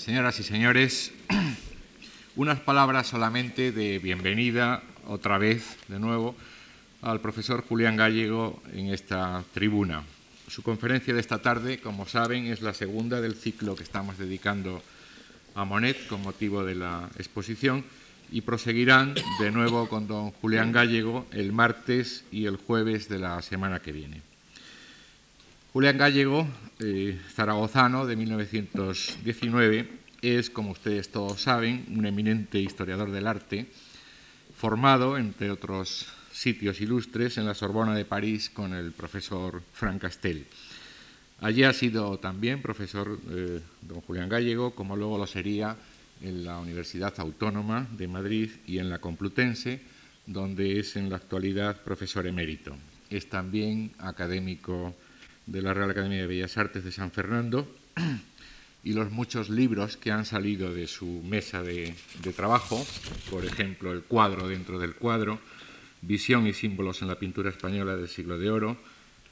Señoras y señores, unas palabras solamente de bienvenida otra vez, de nuevo, al profesor Julián Gallego en esta tribuna. Su conferencia de esta tarde, como saben, es la segunda del ciclo que estamos dedicando a Monet con motivo de la exposición y proseguirán de nuevo con don Julián Gallego el martes y el jueves de la semana que viene. Julián Gallego, eh, zaragozano de 1919, es, como ustedes todos saben, un eminente historiador del arte, formado, entre otros sitios ilustres, en la Sorbona de París con el profesor Frank Castel. Allí ha sido también profesor eh, don Julián Gallego, como luego lo sería en la Universidad Autónoma de Madrid y en la Complutense, donde es en la actualidad profesor emérito. Es también académico de la Real Academia de Bellas Artes de San Fernando y los muchos libros que han salido de su mesa de, trabajo, por ejemplo, El cuadro dentro del cuadro, Visión y símbolos en la pintura española del siglo de oro,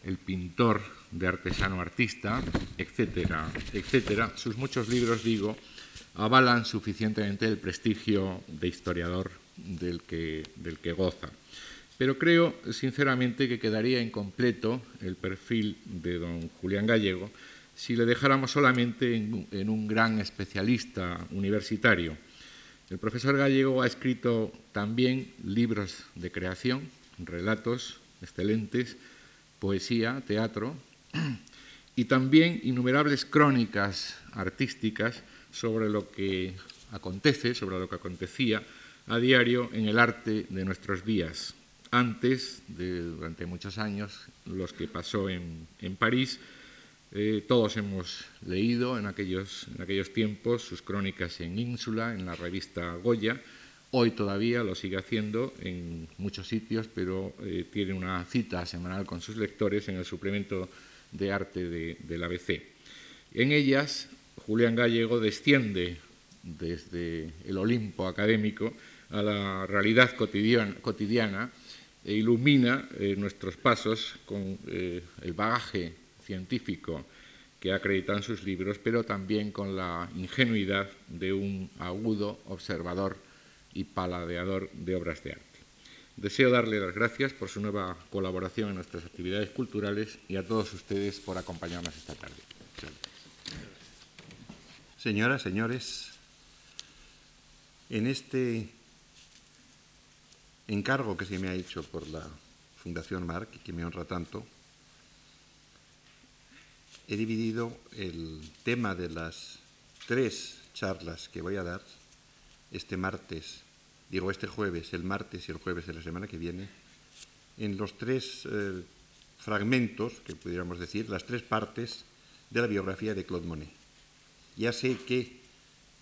El pintor de artesano artista, etcétera, etcétera. Sus muchos libros, digo, avalan suficientemente el prestigio de historiador del que, del que goza. Pero creo, sinceramente, que quedaría incompleto el perfil de don Julián Gallego si le dejáramos solamente en, un gran especialista universitario. El profesor Gallego ha escrito también libros de creación, relatos excelentes, poesía, teatro y también innumerables crónicas artísticas sobre lo que acontece, sobre lo que acontecía a diario en el arte de nuestros días. Antes, de, durante muchos años, los que pasó en, París, eh, todos hemos leído en aquellos, aquellos tiempos sus crónicas en Ínsula, en la revista Goya. Hoy todavía lo sigue haciendo en muchos sitios, pero eh, tiene una cita semanal con sus lectores en el suplemento de arte de, del ABC. En ellas Julián Gallego desciende desde el Olimpo académico a la realidad cotidiana e ilumina eh, nuestros pasos con eh, el bagaje científico que acreditan sus libros, pero también con la ingenuidad de un agudo observador y paladeador de obras de arte. Deseo darle las gracias por su nueva colaboración en nuestras actividades culturales y a todos ustedes por acompañarnos esta tarde. Señoras, señores, en este encargo que se me ha hecho por la Fundación Marc que me honra tanto, he dividido el tema de las tres charlas que voy a dar este martes, digo este jueves, el martes y el jueves de la semana que viene, en los tres eh, fragmentos, que pudiéramos decir, las tres partes de la biografía de Claude Monet. Ya sé que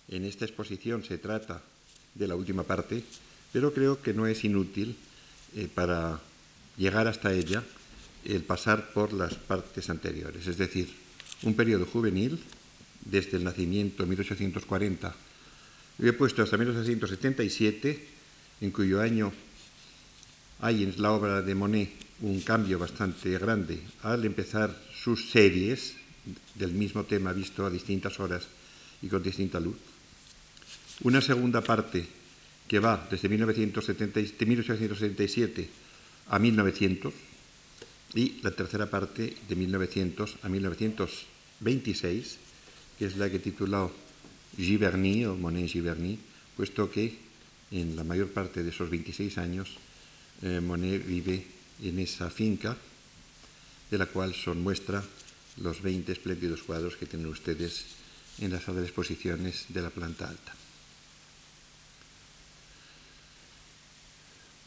en esta exposición se trata de la última parte, pero creo que no es inútil eh, para llegar hasta ella el pasar por las partes anteriores, es decir, un periodo juvenil desde el nacimiento en 1840, lo he puesto hasta 1877, en cuyo año hay en la obra de Monet un cambio bastante grande al empezar sus series del mismo tema visto a distintas horas y con distinta luz. Una segunda parte que va desde 1970, de 1877 a 1900 y la tercera parte de 1900 a 1926, que es la que he titulado Giverny o Monet Giverny, puesto que en la mayor parte de esos 26 años eh, Monet vive en esa finca, de la cual son muestra los 20 espléndidos cuadros que tienen ustedes en la sala de exposiciones de la planta alta.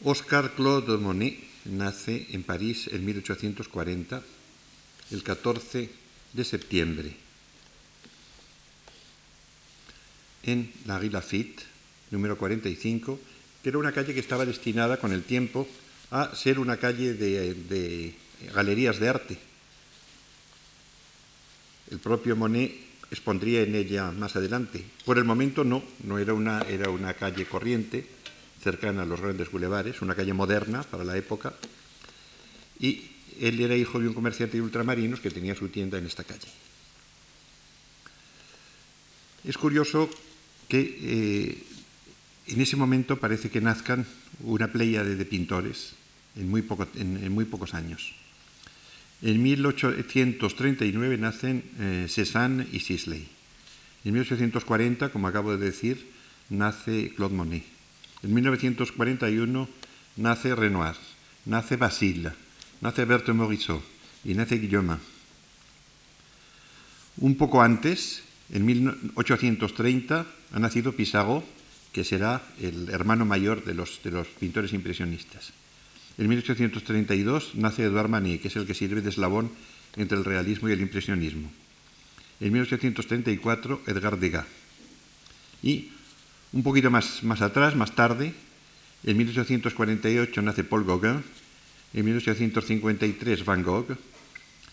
Oscar Claude Monet nace en París en 1840, el 14 de septiembre, en la Rue Lafitte, número 45, que era una calle que estaba destinada con el tiempo a ser una calle de, de galerías de arte. El propio Monet expondría en ella más adelante. Por el momento no, no era una, era una calle corriente, cercana a los grandes bulevares, una calle moderna para la época, y él era hijo de un comerciante de ultramarinos que tenía su tienda en esta calle. Es curioso que eh, en ese momento parece que nazcan una playa de, pintores en muy, pocos años. En 1839 nacen eh, Cézanne y Sisley. En 1840, como acabo de decir, nace Claude Monet. En 1941 nace Renoir, nace Basile, nace Berthe Morisot y nace Guillaume. Un poco antes, en 1830, ha nacido Pissarro, que será el hermano mayor de los, de los pintores impresionistas. En 1832 nace Edouard Manet, que es el que sirve de eslabón entre el realismo y el impresionismo. En 1834, Edgar Degas. Y un poquito más, más atrás, más tarde, en 1848 nace Paul Gauguin, en 1853 Van Gogh,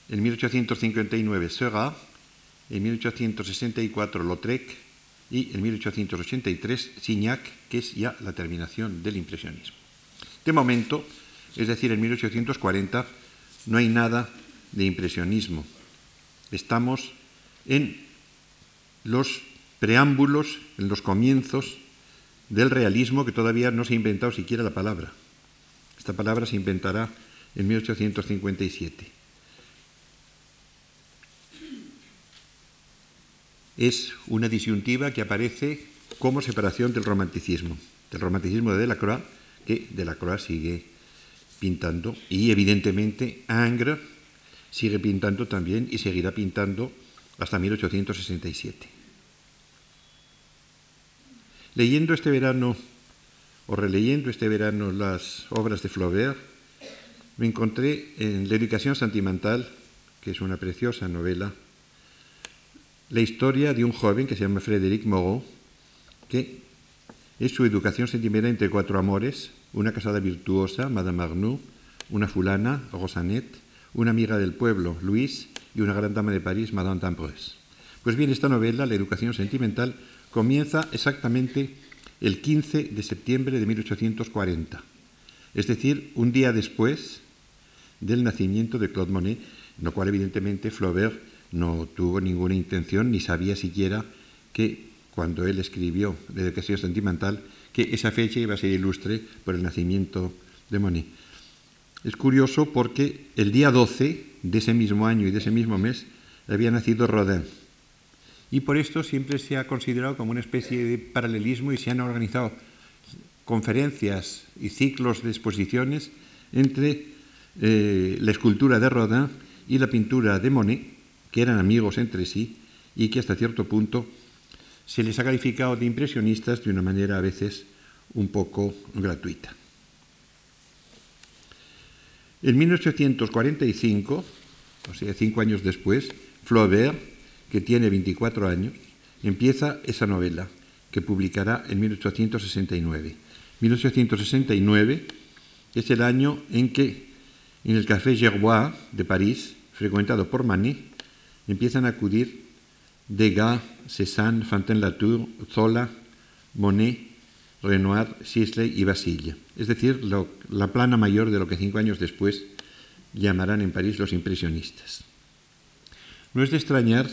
en 1859 Seurat, en 1864 Lautrec y en 1883 Signac, que es ya la terminación del impresionismo. De momento, es decir, en 1840, no hay nada de impresionismo. Estamos en los preámbulos, en los comienzos del realismo que todavía no se ha inventado siquiera la palabra. Esta palabra se inventará en 1857. Es una disyuntiva que aparece como separación del romanticismo, del romanticismo de Delacroix, que Delacroix sigue pintando, y evidentemente Ingres sigue pintando también y seguirá pintando hasta 1867. Leyendo este verano o releyendo este verano las obras de Flaubert, me encontré en La educación sentimental, que es una preciosa novela, la historia de un joven que se llama Frédéric Moreau, que es su educación sentimental entre cuatro amores, una casada virtuosa, Madame Arnoux, una fulana, Rosanette, una amiga del pueblo, Louise, y una gran dama de París, Madame d'Ambrose. Pues bien, esta novela, La educación sentimental, comienza exactamente el 15 de septiembre de 1840, es decir, un día después del nacimiento de Claude Monet, lo cual evidentemente Flaubert no tuvo ninguna intención ni sabía siquiera que cuando él escribió La educación sentimental, que esa fecha iba a ser ilustre por el nacimiento de Monet. Es curioso porque el día 12 de ese mismo año y de ese mismo mes había nacido Rodin y por esto siempre se ha considerado como una especie de paralelismo y se han organizado conferencias y ciclos de exposiciones entre eh, la escultura de Rodin y la pintura de Monet, que eran amigos entre sí y que hasta cierto punto se les ha calificado de impresionistas de una manera a veces un poco gratuita. En 1845, o sea, cinco años después, Flaubert que tiene 24 años, empieza esa novela que publicará en 1869. 1869 es el año en que en el Café Gerbois de París, frecuentado por Manet, empiezan a acudir Degas, Cézanne, Fontaine-Latour, Zola, Monet, Renoir, Sisley y Basile. Es decir, la plana mayor de lo que cinco años después llamarán en París los impresionistas. No es de extrañar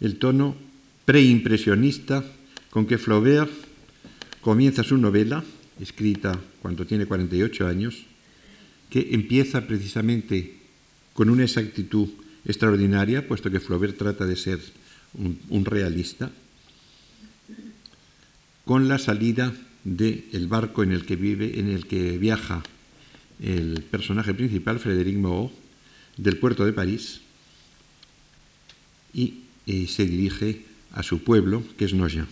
el tono preimpresionista con que Flaubert comienza su novela, escrita cuando tiene 48 años, que empieza precisamente con una exactitud extraordinaria, puesto que Flaubert trata de ser un, realista, con la salida del barco en el que vive, en el que viaja el personaje principal, Frédéric Moreau, del puerto de París, y y se dirige a su pueblo, que es Noya.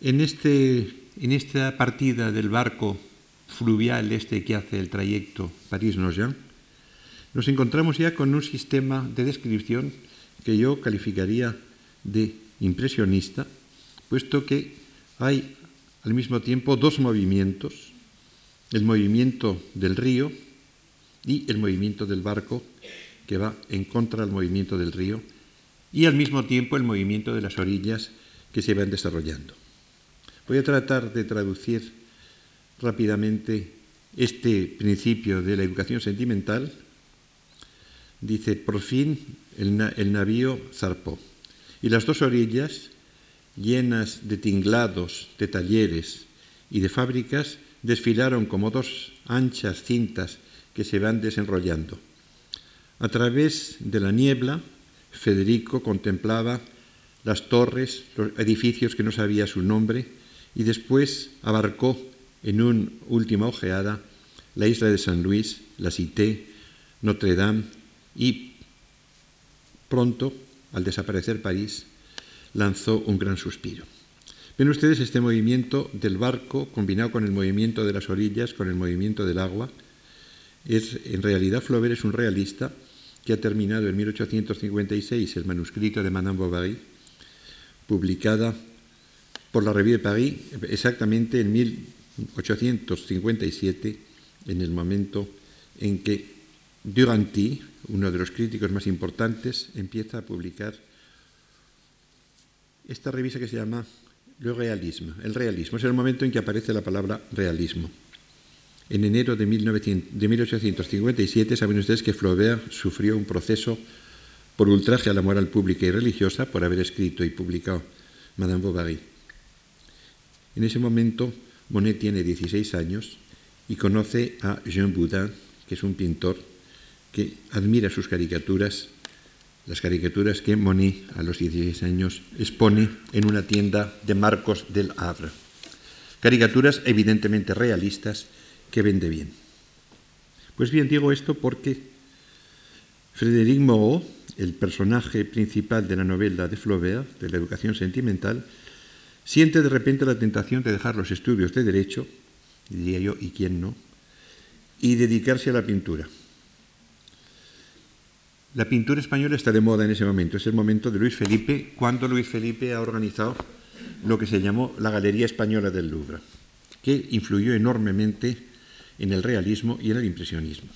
En, este, en esta partida del barco fluvial este que hace el trayecto París-Noya, nos encontramos ya con un sistema de descripción que yo calificaría de impresionista, puesto que hay al mismo tiempo dos movimientos, el movimiento del río, y el movimiento del barco que va en contra del movimiento del río y al mismo tiempo el movimiento de las orillas que se van desarrollando. Voy a tratar de traducir rápidamente este principio de la educación sentimental dice, por fin el, el navío zarpó. Y las dos orillas, llenas de tinglados, de talleres y de fábricas, desfilaron como dos anchas cintas que se van desenrollando. A través de la niebla, Federico contemplaba las torres, los edificios que no sabía su nombre, y después abarcó en una última ojeada la isla de San Luis, la Cité, Notre Dame y pronto, al desaparecer París, lanzó un gran suspiro. Ven ustedes este movimiento del barco combinado con el movimiento de las orillas, con el movimiento del agua. Es, en realidad, Flaubert es un realista que ha terminado en 1856 el manuscrito de Madame Bovary, publicada por la Revue de Paris exactamente en 1857, en el momento en que Duranty, uno de los críticos más importantes, empieza a publicar esta revista que se llama Le Realisme, el realismo. Es el momento en que aparece la palabra realismo. En enero de, 1857 saben ustedes que Flaubert sufrió un proceso por ultraje a la moral pública y religiosa por haber escrito y publicado Madame Bovary. En ese momento Monet tiene 16 años y conoce a Jean Boudin, que es un pintor que admira sus caricaturas, las caricaturas que Monet a los 16 años expone en una tienda de Marcos del Havre. Caricaturas evidentemente realistas que vende bien. Pues bien, digo esto porque Frédéric Moreau, el personaje principal de la novela de Flaubert, de la educación sentimental, siente de repente la tentación de dejar los estudios de derecho, diría yo, ¿y quién no?, y dedicarse a la pintura. La pintura española está de moda en ese momento, es el momento de Luis Felipe, cuando Luis Felipe ha organizado lo que se llamó la Galería Española del Louvre, que influyó enormemente en el realismo y en el impresionismo.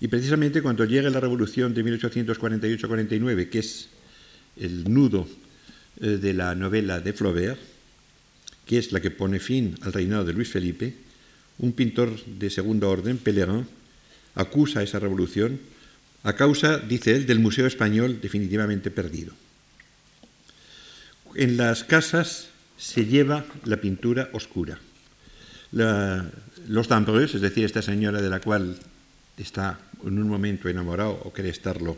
Y precisamente cuando llega la revolución de 1848-49, que es el nudo eh, de la novela de Flaubert, que es la que pone fin al reinado de Luis Felipe, un pintor de segundo orden, Pellerin, acusa esa revolución a causa, dice él, del Museo Español definitivamente perdido. En las casas se lleva la pintura oscura los Dambreux, es decir, esta señora de la cual está en un momento enamorado o quiere estarlo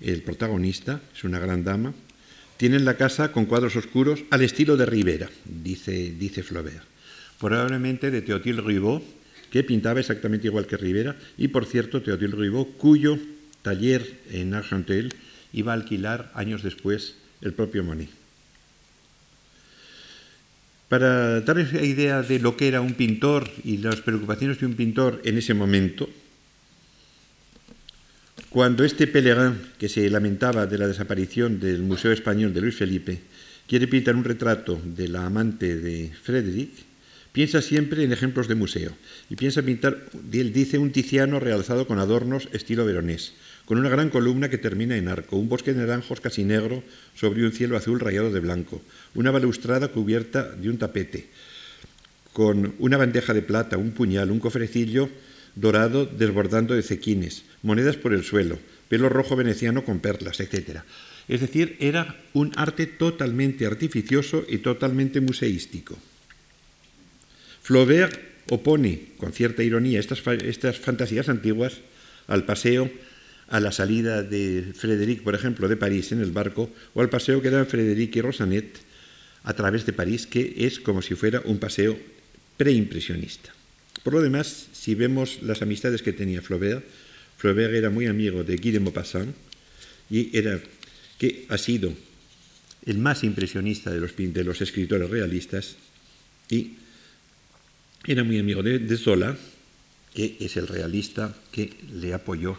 el protagonista, es una gran dama, tienen la casa con cuadros oscuros al estilo de Rivera, dice, dice Flaubert. Probablemente de Théophile Ribot, que pintaba exactamente igual que Rivera, y por cierto, Théophile Ribot, cuyo taller en Argenteuil iba a alquilar años después el propio Monet. Para dar esa idea de lo que era un pintor y las preocupaciones de un pintor en ese momento, cuando este Pellegrin, que se lamentaba de la desaparición del Museo Español de Luis Felipe, quiere pintar un retrato de la amante de Frederick, piensa siempre en ejemplos de museo y piensa pintar, él dice, un Tiziano realzado con adornos estilo veronés, con una gran columna que termina en arco, un bosque de naranjos casi negro sobre un cielo azul rayado de blanco, una balustrada cubierta de un tapete, con una bandeja de plata, un puñal, un cofrecillo dorado desbordando de cequines, monedas por el suelo, pelo rojo veneciano con perlas, etc. Es decir, era un arte totalmente artificioso y totalmente museístico. Flaubert opone, con cierta ironía, estas, estas fantasías antiguas al paseo a la salida de Frédéric, por ejemplo, de París en el barco, o al paseo que dan Frédéric y Rosanet a través de París, que es como si fuera un paseo preimpresionista. Por lo demás, si vemos las amistades que tenía Flaubert, Flaubert era muy amigo de Guy de Maupassant y era que ha sido el más impresionista de los, de los escritores realistas y era muy amigo de, de Zola, que es el realista que le apoyó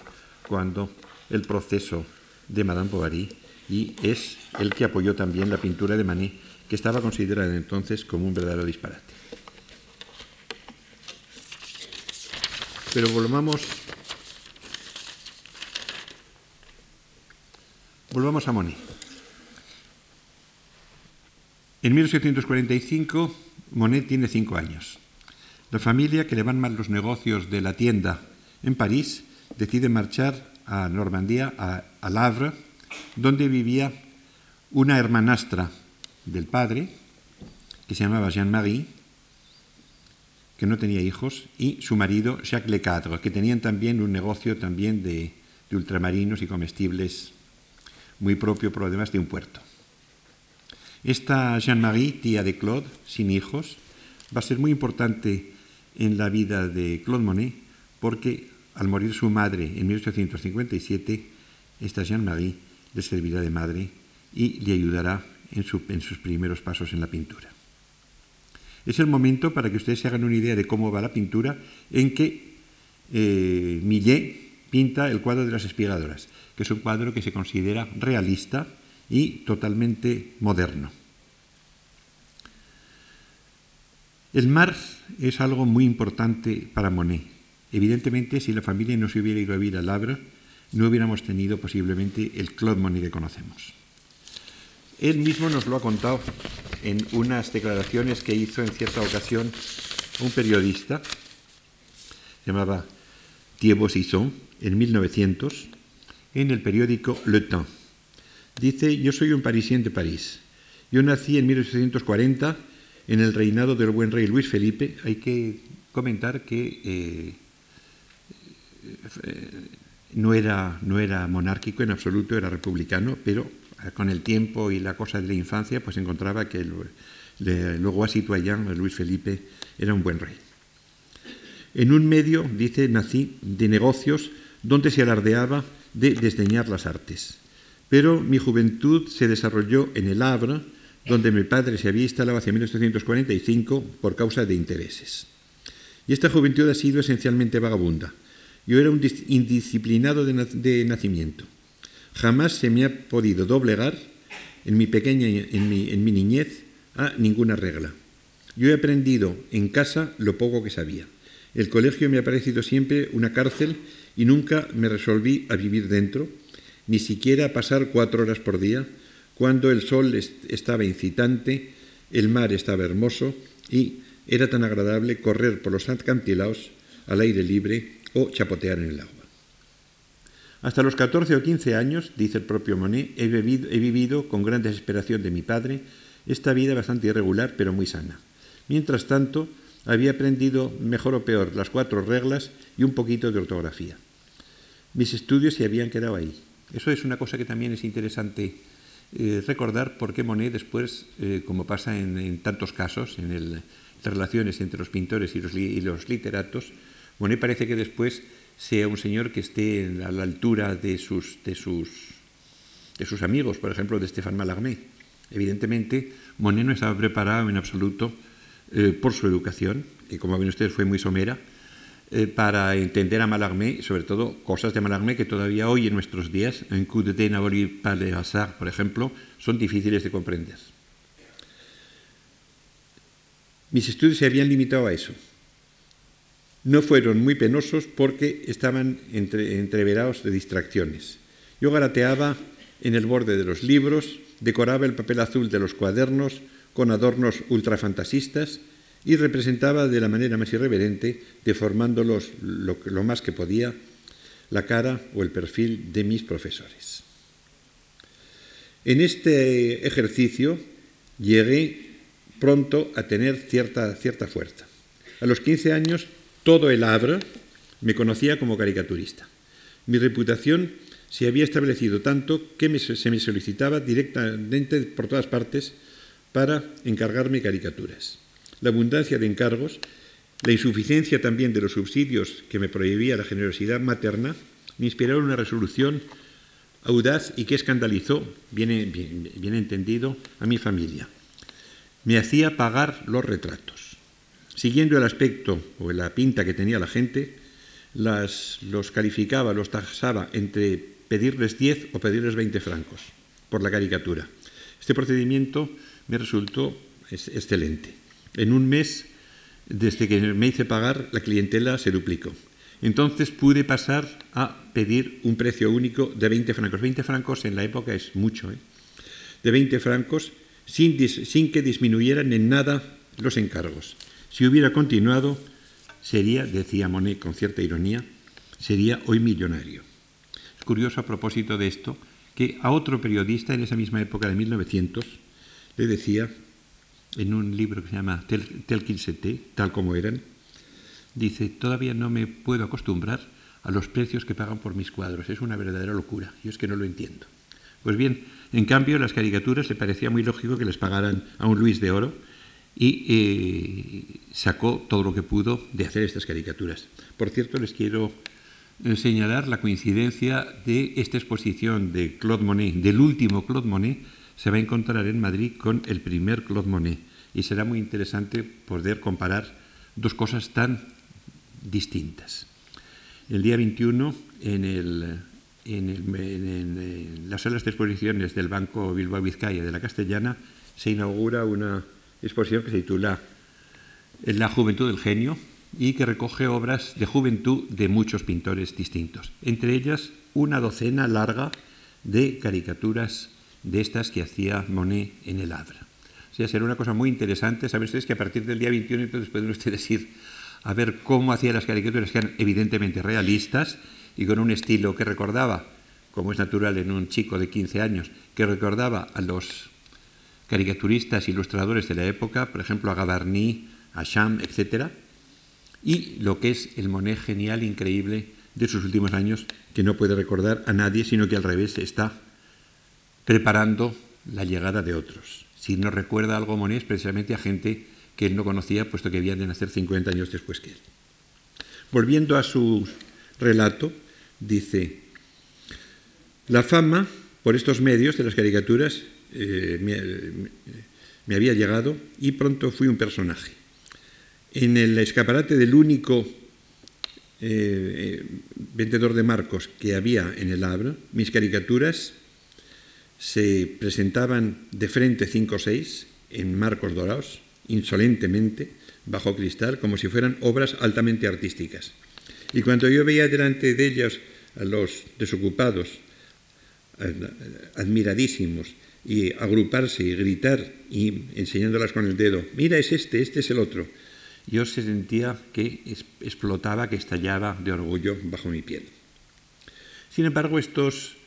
cuando el proceso de Madame Bovary y es el que apoyó también la pintura de Manet, que estaba considerada entonces como un verdadero disparate. Pero volvamos, volvamos a Monet. En 1845 Monet tiene cinco años. La familia, que le van mal los negocios de la tienda en París, decide marchar a Normandía, a, a Havre, donde vivía una hermanastra del padre, que se llamaba Jean-Marie, que no tenía hijos, y su marido Jacques Lecadre, que tenían también un negocio también de, de ultramarinos y comestibles muy propio, pero además de un puerto. Esta Jean-Marie, tía de Claude, sin hijos, va a ser muy importante en la vida de Claude Monet porque al morir su madre en 1857, esta Jean-Marie le servirá de madre y le ayudará en, sus primeros pasos en la pintura. Es el momento para que ustedes se hagan una idea de cómo va la pintura en que eh, Millet pinta el cuadro de las espigadoras, que es un cuadro que se considera realista y totalmente moderno. El mar es algo muy importante para Monet. Evidentemente, si la familia no se hubiera ido a vivir al Havre, no hubiéramos tenido posiblemente el Claude Monet que conocemos. Él mismo nos lo ha contado en unas declaraciones que hizo en cierta ocasión un periodista, llamaba Thierry Sisson, en 1900, en el periódico Le Temps. Dice, yo soy un parisien de París. Yo nací en 1840 en el reinado del buen rey Luis Felipe. Hay que comentar que eh, no, era, no era monárquico en absoluto, era republicano, pero con el tiempo y la cosa de la infancia, pues encontraba que el, luego así Luis Felipe, era un buen rey. En un medio, dice, nací de negocios donde se alardeaba de desdeñar las artes. Pero mi juventud se desarrolló en el Havre, donde mi padre se había instalado hacia 1845 por causa de intereses. Y esta juventud ha sido esencialmente vagabunda. Yo era un indisciplinado de, nacimiento. Jamás se me ha podido doblegar en mi pequeña, en mi niñez, a ninguna regla. Yo he aprendido en casa lo poco que sabía. El colegio me ha parecido siempre una cárcel y nunca me resolví a vivir dentro, ni siquiera a pasar cuatro horas por día, cuando el sol estaba incitante, el mar estaba hermoso y era tan agradable correr por los acantilados al aire libre o chapotear en el agua. Hasta los 14 o 15 años, dice el propio Monet, he vivido, con gran desesperación de mi padre esta vida bastante irregular pero muy sana. Mientras tanto, había aprendido mejor o peor las cuatro reglas y un poquito de ortografía. Mis estudios se habían quedado ahí. Eso es una cosa que también es interesante eh, recordar porque Monet después, eh, como pasa en, tantos casos, en las relaciones entre los pintores y los, literatos, Monet parece que después sea un señor que esté a la altura de sus, de sus, de sus amigos, por ejemplo, de Stéphane Mallarmé. Evidentemente, Monet no estaba preparado en absoluto eh, por su educación, que como ven ustedes fue muy somera, eh, para entender a Mallarmé, sobre todo cosas de Mallarmé que todavía hoy en nuestros días, en Coup de Naboli par le hasard, por ejemplo, son difíciles de comprender. Mis estudios se habían limitado a eso. No fueron muy penosos porque estaban entre, entreverados de distracciones. Yo garateaba en el borde de los libros, decoraba el papel azul de los cuadernos, con adornos ultrafantasistas y representaba de la manera más irreverente, deformándolos lo, lo más que podía, la cara o el perfil de mis profesores. En este ejercicio llegué pronto a tener cierta, cierta fuerza. A los 15 años, todo el Havre me conocía como caricaturista. Mi reputación se había establecido tanto que se me solicitaba directamente por todas partes para encargarme caricaturas. La abundancia de encargos, la insuficiencia también de los subsidios que me prohibía la generosidad materna, me inspiraron una resolución audaz y que escandalizó, bien, entendido, a mi familia. Me hacía pagar los retratos. Siguiendo el aspecto o la pinta que tenía la gente, los calificaba, los tasaba entre pedirles 10 o pedirles 20 francos por la caricatura. Este procedimiento me resultó excelente. En un mes, desde que me hice pagar, la clientela se duplicó. Entonces pude pasar a pedir un precio único de 20 francos. 20 francos en la época es mucho, ¿eh? de 20 francos sin que disminuyeran en nada los encargos. Si hubiera continuado, sería, decía Monet con cierta ironía, sería hoy millonario. Es curioso a propósito de esto que a otro periodista en esa misma época de 1900 le decía, en un libro que se llama Tel, Tel tal como eran, dice, todavía no me puedo acostumbrar a los precios que pagan por mis cuadros, es una verdadera locura, yo es que no lo entiendo. Pues bien, en cambio, las caricaturas le parecía muy lógico que les pagaran a un Luis de Oro y eh, sacó todo lo que pudo de hacer estas caricaturas. Por cierto, les quiero eh, señalar la coincidencia de esta exposición de Claude Monet, del último Claude Monet, se va a encontrar en Madrid con el primer Claude Monet y será muy interesante poder comparar dos cosas tan distintas. El día 21, en, las salas de exposiciones del Banco Bilbao Vizcaya de la Castellana, se inaugura una exposición que se titula La juventud del genio y que recoge obras de juventud de muchos pintores distintos, entre ellas una docena larga de caricaturas de estas que hacía Monet en el Havre. O sea, será una cosa muy interesante. Saben ustedes que a partir del día 21 entonces pueden ustedes ir a ver cómo hacía las caricaturas, que eran evidentemente realistas y con un estilo que recordaba, como es natural en un chico de 15 años, que recordaba a los caricaturistas ilustradores de la época, por ejemplo a Gavarni, a Cham, etc. Y lo que es el Monet genial, increíble de sus últimos años, que no puede recordar a nadie, sino que al revés está preparando la llegada de otros. Si no recuerda algo Monet es precisamente a gente que él no conocía, puesto que habían de nacer 50 años después que él. Volviendo a su relato, dice, la fama por estos medios de las caricaturas eh, me, había llegado y pronto fui un personaje. En el escaparate del único eh, eh, vendedor de marcos que había en el Abra, mis caricaturas se presentaban de frente cinco o seis en marcos dorados, insolentemente, bajo cristal, como si fueran obras altamente artísticas. Y cuando yo veía delante de ellas a los desocupados, admiradísimos, y agruparse y gritar y enseñándolas con el dedo, mira, es este, este es el otro, yo se sentía que explotaba, que estallaba de orgullo bajo mi piel. Sin embargo, estos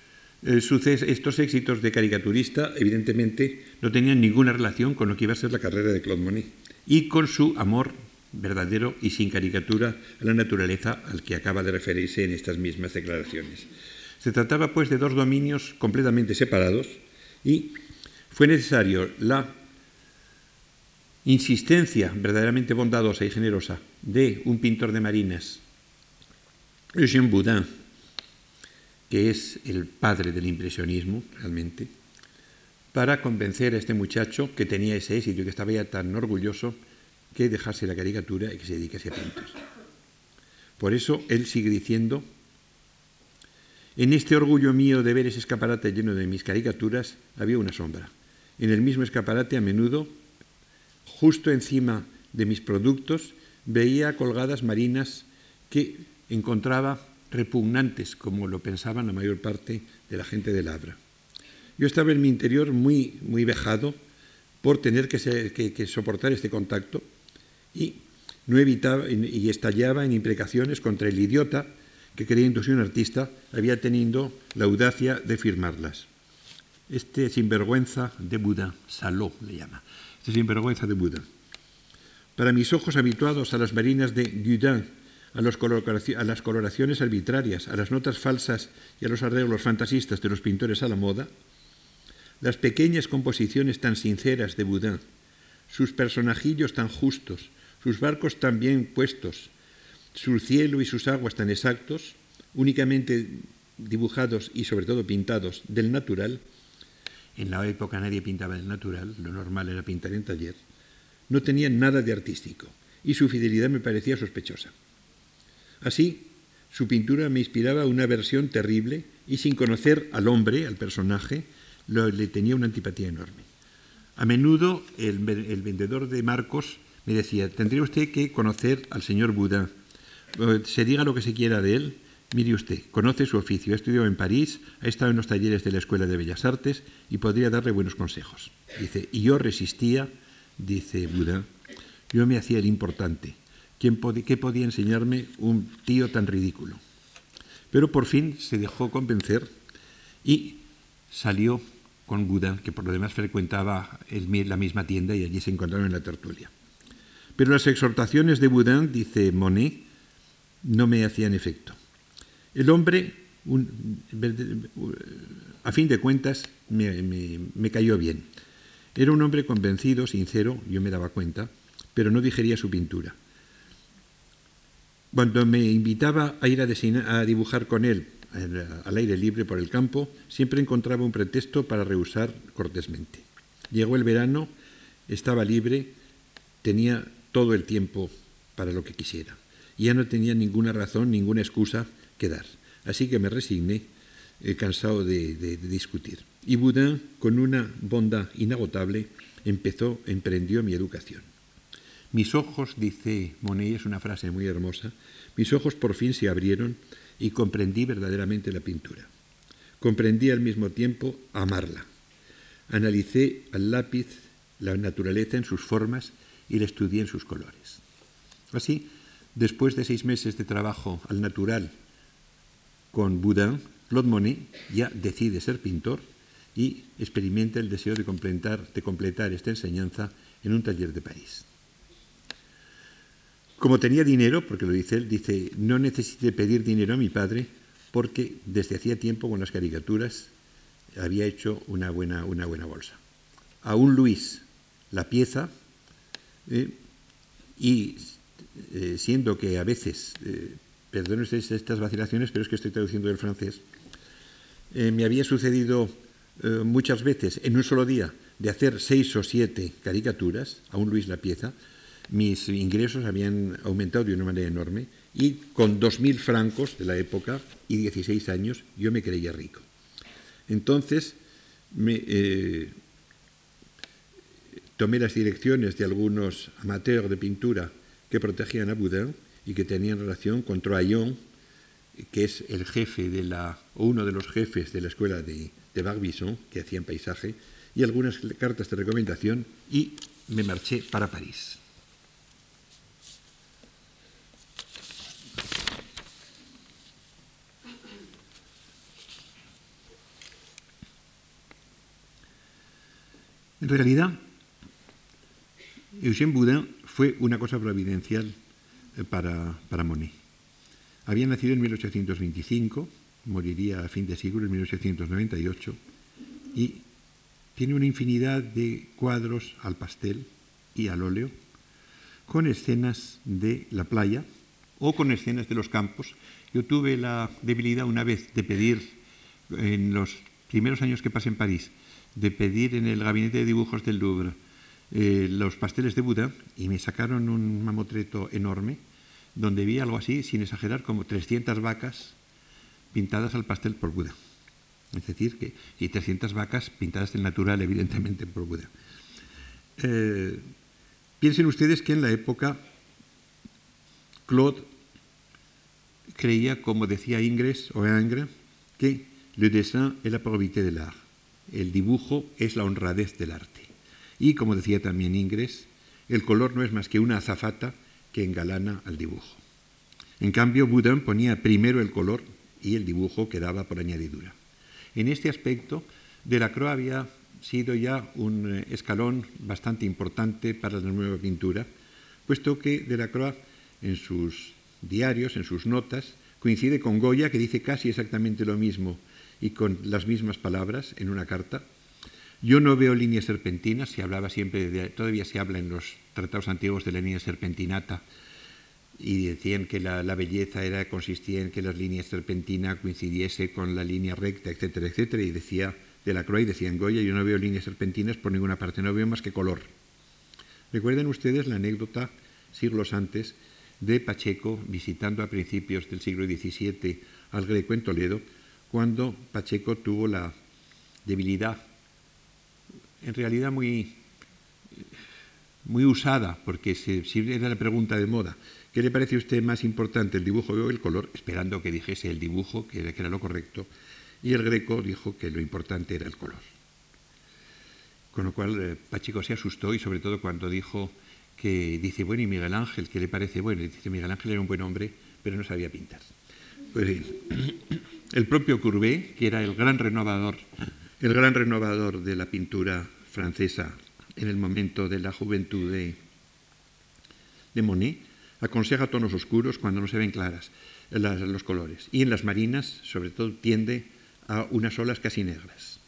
eh, estos éxitos de caricaturista evidentemente no tenían ninguna relación con lo que iba a ser la carrera de Claude Monet y con su amor verdadero y sin caricatura a la naturaleza al que acaba de referirse en estas mismas declaraciones. Se trataba pues de dos dominios completamente separados y fue necesario la insistencia verdaderamente bondadosa y generosa de un pintor de marinas, Eugène Boudin, que es el padre del impresionismo realmente, para convencer a este muchacho que tenía ese éxito y que estaba ya tan orgulloso que dejase la caricatura y que se dedicase a pintar. Por eso él sigue diciendo, en este orgullo mío de ver ese escaparate lleno de mis caricaturas había una sombra. En el mismo escaparate a menudo, justo encima de mis productos, veía colgadas marinas que encontraba repugnantes, como lo pensaban la mayor parte de la gente de Labra. Yo estaba en mi interior muy, muy vejado por tener que, soportar este contacto y no evitaba y estallaba en imprecaciones contra el idiota que creyéndose un artista había tenido la audacia de firmarlas. Este sinvergüenza de Buda, Saló le llama, este sinvergüenza de Buda. Para mis ojos habituados a las marinas de Gudin a, las coloraciones arbitrarias, a las notas falsas y a los arreglos fantasistas de los pintores a la moda, las pequeñas composiciones tan sinceras de Boudin, sus personajillos tan justos, sus barcos tan bien puestos, su cielo y sus aguas tan exactos, únicamente dibujados y sobre todo pintados del natural, en la época nadie pintaba del natural, lo normal era pintar en taller, no tenían nada de artístico y su fidelidad me parecía sospechosa. Así, su pintura me inspiraba una versión terrible y sin conocer al hombre, al personaje, le tenía una antipatía enorme. A menudo el, vendedor de marcos me decía, tendría usted que conocer al señor Buda. Eh, se diga lo que se quiera de él, mire usted, conoce su oficio, ha estudiado en París, ha estado en los talleres de la Escuela de Bellas Artes y podría darle buenos consejos. Dice, y yo resistía, dice Buda, yo me hacía el importante, ¿Qué podía enseñarme un tío tan ridículo? Pero por fin se dejó convencer y salió con Buda, que por lo demás frecuentaba la misma tienda y allí se encontraron en la tertulia. Pero las exhortaciones de Boudin, dice Monet, no me hacían efecto. El hombre, a fin de cuentas, me, cayó bien. Era un hombre convencido, sincero, yo me daba cuenta, pero no digería su pintura. Cuando me invitaba a ir a dibujar con él al aire libre por el campo, siempre encontraba un pretexto para rehusar cortésmente. Llegó el verano, estaba libre, tenía todo el tiempo para lo que quisiera. Ya no tenía ninguna razón, ninguna excusa que dar. Así que me resigné, eh, cansado de, discutir. Y Boudin, con una bondad inagotable, empezó, emprendió mi educación. Mis ojos, dice Monet, es una frase muy hermosa, mis ojos por fin se abrieron y comprendí verdaderamente la pintura. Comprendí al mismo tiempo amarla. Analicé al lápiz la naturaleza en sus formas y la estudié en sus colores. Así, después de seis meses de trabajo al natural con Boudin, Claude Monet ya decide ser pintor y experimenta el deseo de completar, esta enseñanza en un taller de París. Como tenía dinero, porque lo dice él, dice, no necesité pedir dinero a mi padre porque desde hacía tiempo con las caricaturas había hecho una buena, una buena bolsa. Aún Luis, la pieza, eh, y eh, siendo que a veces, eh, estas vacilaciones, pero es que estoy traduciendo del francés, eh, me había sucedido muchas veces en un solo día de hacer seis o siete caricaturas, aún Luis la pieza, mis ingresos habían aumentado de una manera enorme y con 2.000 francos de la época y 16 años yo me creía rico. Entonces eh, tomé las direcciones de algunos amateurs de pintura que protegían a Boudin y que tenían relación con Troyon, que es el jefe de la, o uno de los jefes de la escuela de, de Barbizon, que hacían paisaje, y algunas cartas de recomendación, y me marché para París. En realidad, Eugène Boudin fue una cosa providencial eh, para, para Monet. Había nacido en 1825, moriría a fin de siglo en 1898, y tiene una infinidad de cuadros al pastel y al óleo, con escenas de la playa o con escenas de los campos. Yo tuve la debilidad una vez de pedir, en los primeros años que pasé en París, de pedir en el gabinete de dibujos del Louvre eh, los pasteles de Buda y me sacaron un mamotreto enorme donde vi algo así, sin exagerar, como 300 vacas pintadas al pastel por Buda. Es decir, que, y 300 vacas pintadas del natural, evidentemente, por Buda. Eh, piensen ustedes que en la época Claude creía, como decía Ingres o Ingres, que le dessin est la probité de l'art el dibujo es la honradez del arte. Y, como decía también Ingres, el color no es más que una azafata que engalana al dibujo. En cambio, Boudin ponía primero el color y el dibujo quedaba por añadidura. En este aspecto, Delacroix había sido ya un eh, escalón bastante importante para la nueva pintura, puesto que Delacroix en sus diarios, en sus notas, coincide con Goya, que dice casi exactamente lo mismo y con las mismas palabras en una carta. Yo no veo líneas serpentinas, se hablaba siempre, de, todavía se habla en los tratados antiguos de la línea serpentinata, y decían que la, belleza era, consistía en que las líneas serpentinas coincidiese con la línea recta, etcétera, etcétera, y decía de la Croix, decía en Goya, yo no veo líneas serpentinas por ninguna parte, no veo más que color. Recuerden ustedes la anécdota, siglos antes, de Pacheco visitando a principios del siglo XVII al Greco en Toledo, cuando Pacheco tuvo la debilidad, en realidad muy, muy usada, porque si era la pregunta de moda, ¿qué le parece a usted más importante, el dibujo o el color? Esperando que dijese el dibujo, que era, lo correcto, y el greco dijo que lo importante era el color. Con lo cual eh, Pacheco se asustó y sobre todo cuando dijo que dice, bueno, y Miguel Ángel, ¿qué le parece? Bueno, dice, Miguel Ángel era un buen hombre, pero no sabía pintar. Pues el propio Courbet, que era el gran renovador, el gran renovador de la pintura francesa en el momento de la juventud de, Monet, aconseja tonos oscuros cuando no se ven claras los colores. Y en las marinas, sobre todo, tiende a unas olas casi negras.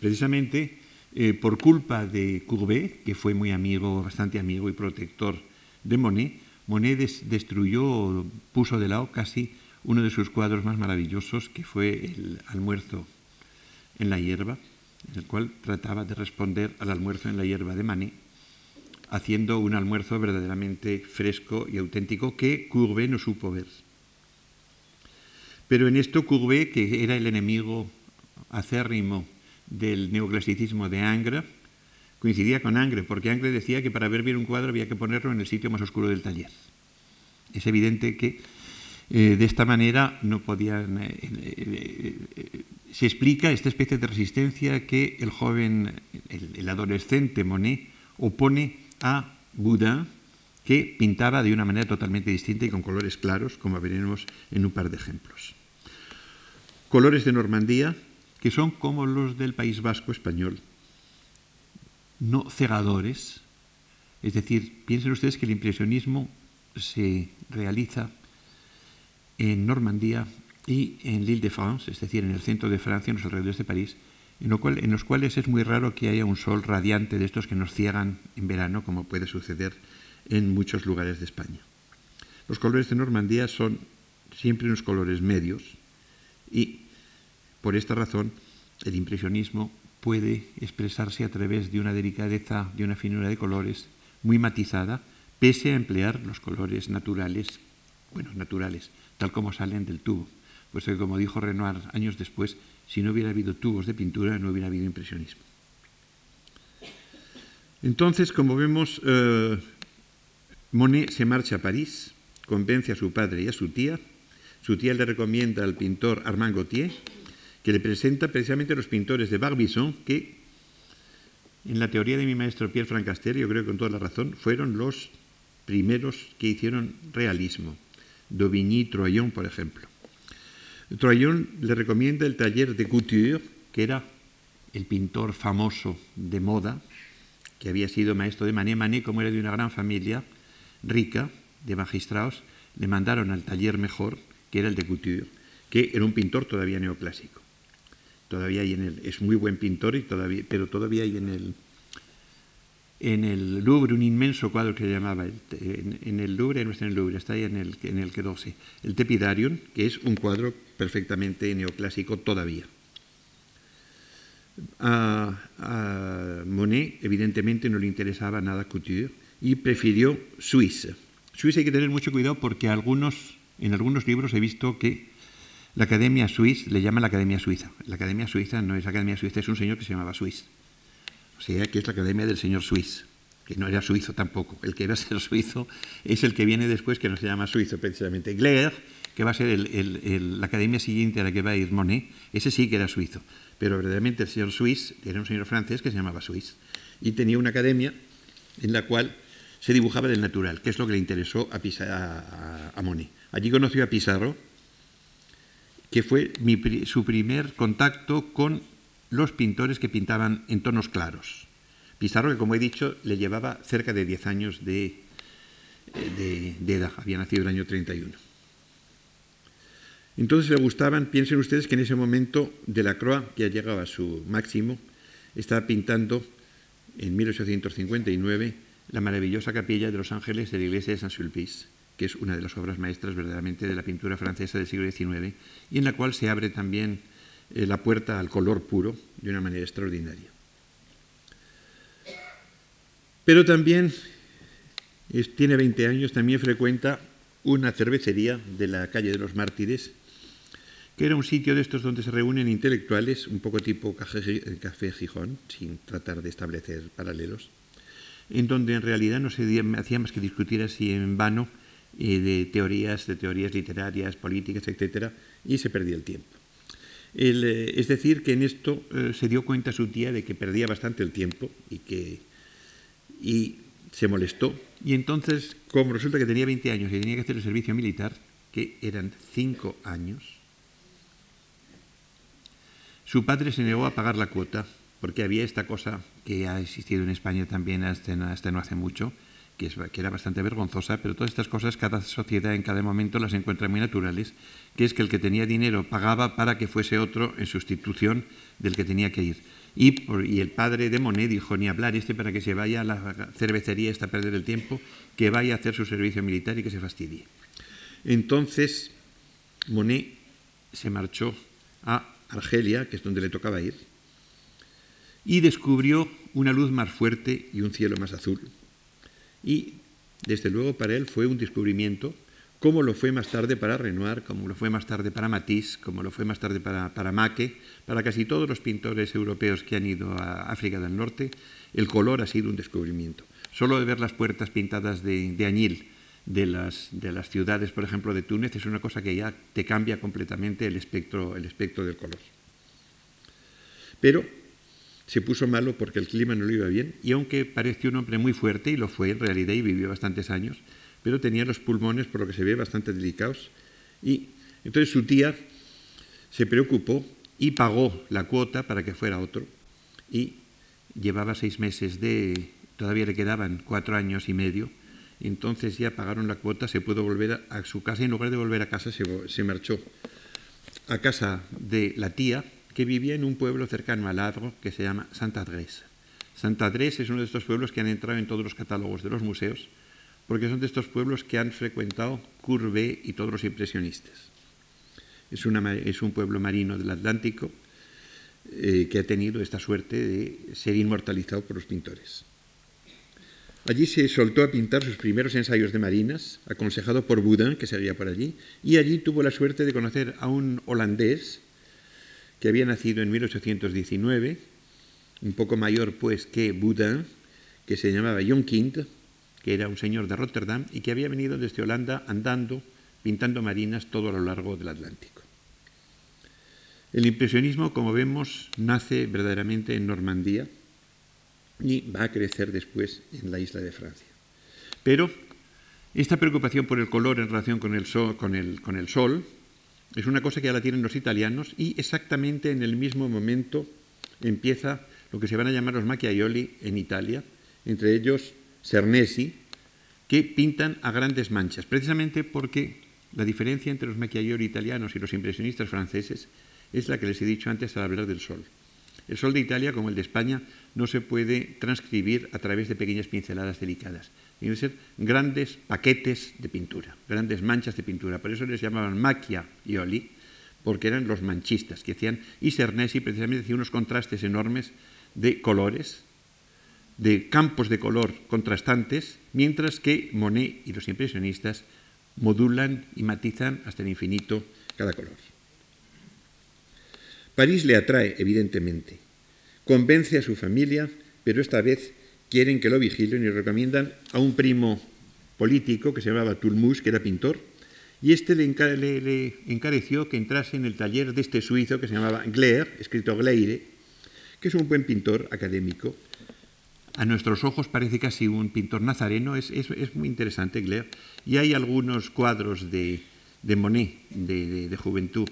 Precisamente eh, por culpa de Courbet, que fue muy amigo, bastante amigo y protector de Monet, Monet destruyó, puso de lado casi uno de sus cuadros más maravillosos, que fue el almuerzo en la hierba, en el cual trataba de responder al almuerzo en la hierba de Manet, haciendo un almuerzo verdaderamente fresco y auténtico que Courbet no supo ver. Pero en esto Courbet, que era el enemigo acérrimo del neoclasicismo de Angre, coincidía con Angre, porque Angre decía que para ver bien un cuadro había que ponerlo en el sitio más oscuro del taller. Es evidente que eh, de esta manera no podían. Eh, eh, se explica esta especie de resistencia que el joven, el, adolescente Monet, opone a Boudin, que pintaba de una manera totalmente distinta y con colores claros, como veremos en un par de ejemplos. Colores de Normandía, que son como los del País Vasco español, no cegadores, es decir, piensen ustedes que el impresionismo se realiza en Normandía y en l'Île de France, es decir, en el centro de Francia, en los alrededores de París, en, en, los cuales es muy raro que haya un sol radiante de estos que nos ciegan en verano, como puede suceder en muchos lugares de España. Los colores de Normandía son siempre unos colores medios y por esta razón el impresionismo puede expresarse a través de una delicadeza, de una finura de colores muy matizada, pese a emplear los colores naturales, bueno, naturales, tal como salen del tubo. Puesto que, como dijo Renoir años después, si no hubiera habido tubos de pintura, no hubiera habido impresionismo. Entonces, como vemos, eh, Monet se marcha a París, convence a su padre y a su tía. Su tía le recomienda al pintor Armand Gauthier, que le presenta precisamente los pintores de Barbizon, que en la teoría de mi maestro Pierre Francaster, yo creo que con toda la razón, fueron los primeros que hicieron realismo. Daubigny, Troyon, por ejemplo. Troyon le recomienda el taller de Couture, que era el pintor famoso de moda, que había sido maestro de Manet. Manet, como era de una gran familia rica, de magistrados, le mandaron al taller mejor, que era el de Couture, que era un pintor todavía neoclásico. Todavía hay en el, es muy buen pintor, y todavía, pero todavía hay en el, en el Louvre un inmenso cuadro que se llamaba, en, el Louvre, no está en el Louvre, está ahí en el, en el el Tepidarion, que es un cuadro perfectamente neoclásico todavía. A, Monet, evidentemente, no le interesaba nada Couture y prefirió Suiza. Suiza hay que tener mucho cuidado porque algunos, en algunos libros he visto que la Academia Suiza le llama la Academia Suiza. La Academia Suiza no es Academia Suiza, es un señor que se llamaba Suiz. O sea, que es la Academia del señor Suiz, que no era suizo tampoco. El que iba a ser suizo es el que viene después, que no se llama suizo precisamente. Gler, que va a ser la academia siguiente a la que va a ir Monet, ese sí que era suizo. Pero verdaderamente el señor Suiz era un señor francés que se llamaba Suiz. Y tenía una academia en la cual se dibujaba del natural, que es lo que le interesó a Monet. Allí conoció a Pizarro, que fue su primer contacto con los pintores que pintaban en tonos claros. Pizarro, que como he dicho, le llevaba cerca de 10 años de, de, edad, había nacido el año 31. Entonces le gustaban, piensen ustedes que en ese momento Delacroix, que ya llegaba a su máximo, estaba pintando en 1859 la maravillosa capilla de los ángeles de la iglesia de Saint-Sulpice que es una de las obras maestras verdaderamente de la pintura francesa del siglo XIX, y en la cual se abre también eh, la puerta al color puro de una manera extraordinaria. Pero también tiene 20 años, también frecuenta una cervecería de la calle de los Mártires, que era un sitio de estos donde se reúnen intelectuales, un poco tipo Café Gijón, sin tratar de establecer paralelos, en donde en realidad no se hacía más que discutir así en vano de teorías, de teorías literarias, políticas, etcétera, y se perdía el tiempo. Eh, es decir, que en esto eh, se dio cuenta su tía de que perdía bastante el tiempo y que y se molestó. Y entonces, como resulta que tenía 20 años y tenía que hacer el servicio militar, que eran cinco años, su padre se negó a pagar la cuota porque había esta cosa que ha existido en España también hasta, no hace mucho, que, era bastante vergonzosa, pero todas estas cosas cada sociedad en cada momento las encuentra muy naturales, que es que el que tenía dinero pagaba para que fuese otro en sustitución del que tenía que ir. Y, y el padre de Monet dijo, ni hablar este para que se vaya a la cervecería, está a perder el tiempo, que vaya a hacer su servicio militar y que se fastidie. Entonces, Monet se marchó a Argelia, que es donde le tocaba ir, y descubrió una luz más fuerte y un cielo más azul. Y desde luego para él fue un descubrimiento, como lo fue más tarde para Renoir, como lo fue más tarde para Matisse, como lo fue más tarde para, para Maque, para casi todos los pintores europeos que han ido a África del Norte, el color ha sido un descubrimiento. Solo de ver las puertas pintadas de, de añil de las, de las ciudades, por ejemplo, de Túnez, es una cosa que ya te cambia completamente el espectro, el espectro del color. Pero se puso malo porque el clima no le iba bien y aunque pareció un hombre muy fuerte, y lo fue en realidad y vivió bastantes años, pero tenía los pulmones, por lo que se ve, bastante delicados. Y entonces su tía se preocupó y pagó la cuota para que fuera otro. Y llevaba seis meses de, todavía le quedaban cuatro años y medio, entonces ya pagaron la cuota, se pudo volver a, su casa y en lugar de volver a casa se, se marchó a casa de la tía, que vivía en un pueblo cercano al Havre que se llama Santa Adresse. Santa Adresse es uno de estos pueblos que han entrado en todos los catálogos de los museos, porque son de estos pueblos que han frecuentado Courbet y todos los impresionistas. Es, un pueblo marino del Atlántico eh, que ha tenido esta suerte de ser inmortalizado por los pintores. Allí se soltó a pintar sus primeros ensayos de marinas, aconsejado por Boudin, que seguía por allí, y allí tuvo la suerte de conocer a un holandés que había nacido en 1819, un poco mayor pues que Boudin, que se llamaba Kind, que era un señor de Rotterdam y que había venido desde Holanda andando, pintando marinas todo a lo largo del Atlántico. El impresionismo, como vemos, nace verdaderamente en Normandía y va a crecer después en la isla de Francia. Pero esta preocupación por el color en relación con el sol es una cosa que ya la tienen los italianos y exactamente en el mismo momento empieza lo que se van a llamar los macchiaioli en Italia, entre ellos Cernesi, que pintan a grandes manchas, precisamente porque la diferencia entre los macchiaioli italianos y los impresionistas franceses es la que les he dicho antes al hablar del sol. El sol de Italia, como el de España, no se puede transcribir a través de pequeñas pinceladas delicadas. Que ser grandes paquetes de pintura, grandes manchas de pintura. Por eso les llamaban macchia y oli, porque eran los manchistas que hacían, y Cernesi precisamente hacía unos contrastes enormes de colores, de campos de color contrastantes, mientras que Monet y los impresionistas modulan y matizan hasta el infinito cada color. París le atrae, evidentemente. Convence a su familia, pero esta vez quieren que lo vigilen y recomiendan a un primo político que se llamaba Tulmus, que era pintor, y este le, encareció que entrase en el taller de este suizo que se llamaba Glaire, escrito Gleire, que es un buen pintor académico. A nuestros ojos parece casi un pintor nazareno, es, muy interesante Glaire, y hay algunos cuadros de, Monet de juventud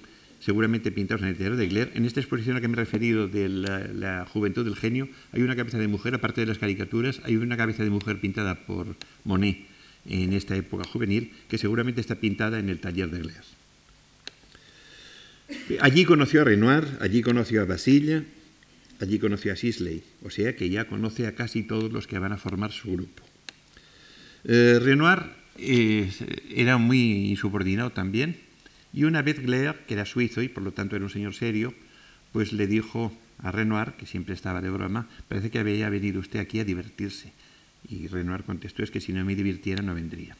seguramente pintados en el teatro de Gler. En esta exposición a la que me he referido de la, juventud del genio, hay una cabeza de mujer, aparte de las caricaturas, hay una cabeza de mujer pintada por Monet en esta época juvenil, que seguramente está pintada en el taller de Gler. Allí conoció a Renoir, allí conoció a Basile, allí conoció a Sisley, o sea que ya conoce a casi todos los que van a formar su grupo. Eh, Renoir eh, era muy insubordinado también, y una vez Glaire, que era suizo y por lo tanto era un señor serio, pues le dijo a Renoir, que siempre estaba de broma, parece que había venido usted aquí a divertirse. Y Renoir contestó, es que si no me divirtiera no vendría.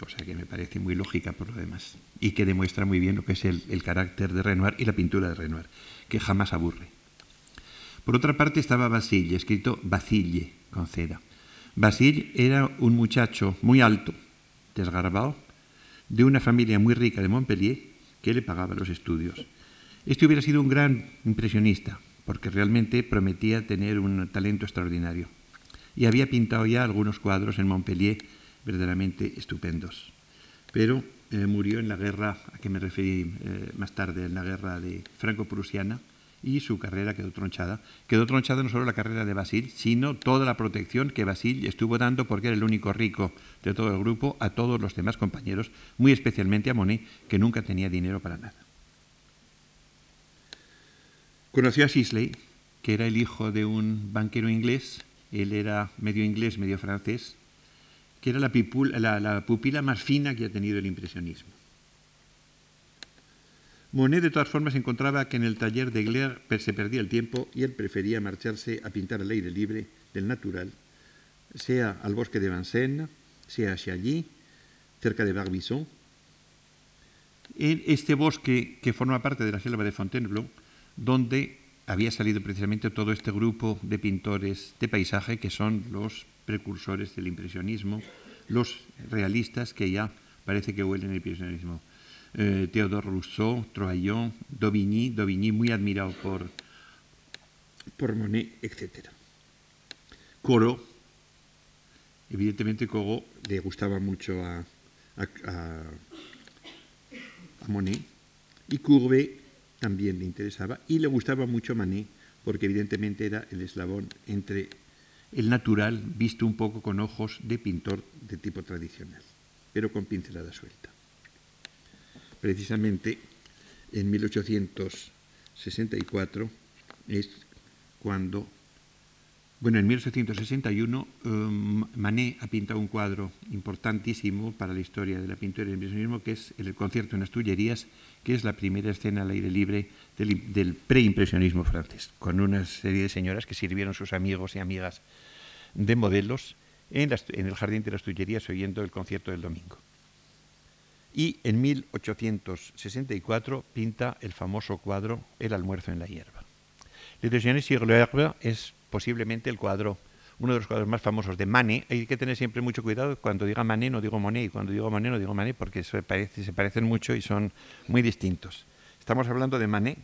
Cosa que me parece muy lógica por lo demás. Y que demuestra muy bien lo que es el, carácter de Renoir y la pintura de Renoir, que jamás aburre. Por otra parte estaba Basile, escrito Basile, con cera. Basile era un muchacho muy alto, desgarbado, de una familia muy rica de Montpellier que le pagaba los estudios. Este hubiera sido un gran impresionista, porque realmente prometía tener un talento extraordinario. Y había pintado ya algunos cuadros en Montpellier verdaderamente estupendos. Pero eh, murió en la guerra a que me referí eh, más tarde, en la guerra de franco-prusiana, y su carrera quedó tronchada. Quedó tronchada no solo la carrera de Basil, sino toda la protección que Basil estuvo dando, porque era el único rico de todo el grupo, a todos los demás compañeros, muy especialmente a Monet, que nunca tenía dinero para nada. Conoció a Sisley, que era el hijo de un banquero inglés, él era medio inglés, medio francés, que era la, pupila más fina que ha tenido el impresionismo. Monet, de todas formas, encontraba que en el taller de Glare se perdía el tiempo y él prefería marcharse a pintar al aire libre del natural, sea al bosque de Vincennes, sea hacia allí, cerca de Barbizon. En este bosque que forma parte de la selva de Fontainebleau, donde había salido precisamente todo este grupo de pintores de paisaje que son los precursores del impresionismo, los realistas que ya parece que huelen el impresionismo. Eh, Rousseau, Troyon, Daubigny, Daubigny muy admirado por, por Monet, etc. Corot, evidentemente Corot le gustaba mucho a Monet y Courbet también le interesaba y le gustaba mucho Manet porque evidentemente era el eslabón entre el natural visto un poco con ojos de pintor de tipo tradicional, pero con pincelada suelta. Precisamente en 1864 es cuando, bueno, en 1861 um, Manet ha pintado un cuadro importantísimo para la historia de la pintura y el impresionismo, que es el concierto en las Tullerías, que es la primera escena al aire libre del, del preimpresionismo francés, con una serie de señoras que sirvieron sus amigos y amigas de modelos en, el Jardín de las Tullerías oyendo el concierto del domingo. Y en 1864 pinta el famoso cuadro El almuerzo en la hierba. Le Déjeuner sur l'herbe es posiblemente el cuadro, uno de los cuadros más famosos de Manet. Hay que tener siempre mucho cuidado. Cuando diga Manet no digo Monet y cuando digo Monet no digo Manet porque se, parece, se parecen mucho y son muy distintos. Estamos hablando de Manet,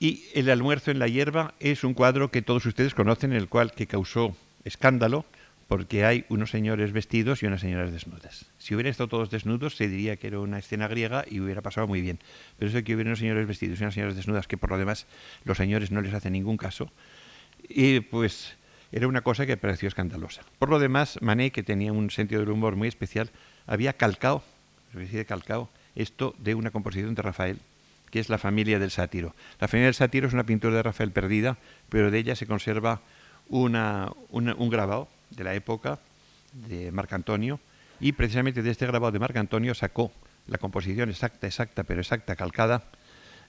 y El almuerzo en la hierba es un cuadro que todos ustedes conocen, el cual que causó escándalo porque hay unos señores vestidos y unas señoras desnudas. Si hubieran estado todos desnudos, se diría que era una escena griega y hubiera pasado muy bien. Pero eso de que hubiera unos señores vestidos y unas señoras desnudas, que por lo demás los señores no les hacen ningún caso, y pues era una cosa que pareció escandalosa. Por lo demás, Manet, que tenía un sentido del humor muy especial, había calcado, calcado esto de una composición de Rafael, que es la familia del sátiro. La familia del sátiro es una pintura de Rafael perdida, pero de ella se conserva un grabado de la época de Marc Antonio, y precisamente de este grabado de Marc Antonio sacó la composición exacta, exacta, pero exacta, calcada,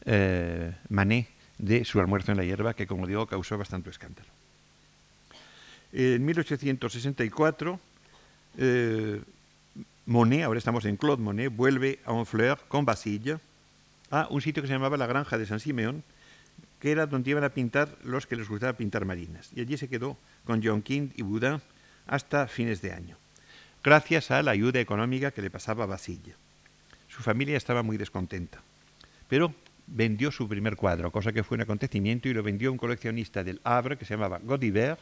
eh, Manet, de su almuerzo en la hierba, que como digo causó bastante escándalo. En 1864, eh, Monet, ahora estamos en Claude Monet, vuelve a Honfleur con Basille, a un sitio que se llamaba la Granja de San Simeón, que era donde iban a pintar los que les gustaba pintar marinas. Y allí se quedó con John King y Boudin hasta fines de año, gracias a la ayuda económica que le pasaba a Basilla. Su familia estaba muy descontenta, pero vendió su primer cuadro, cosa que fue un acontecimiento, y lo vendió a un coleccionista del Havre que se llamaba Godivert,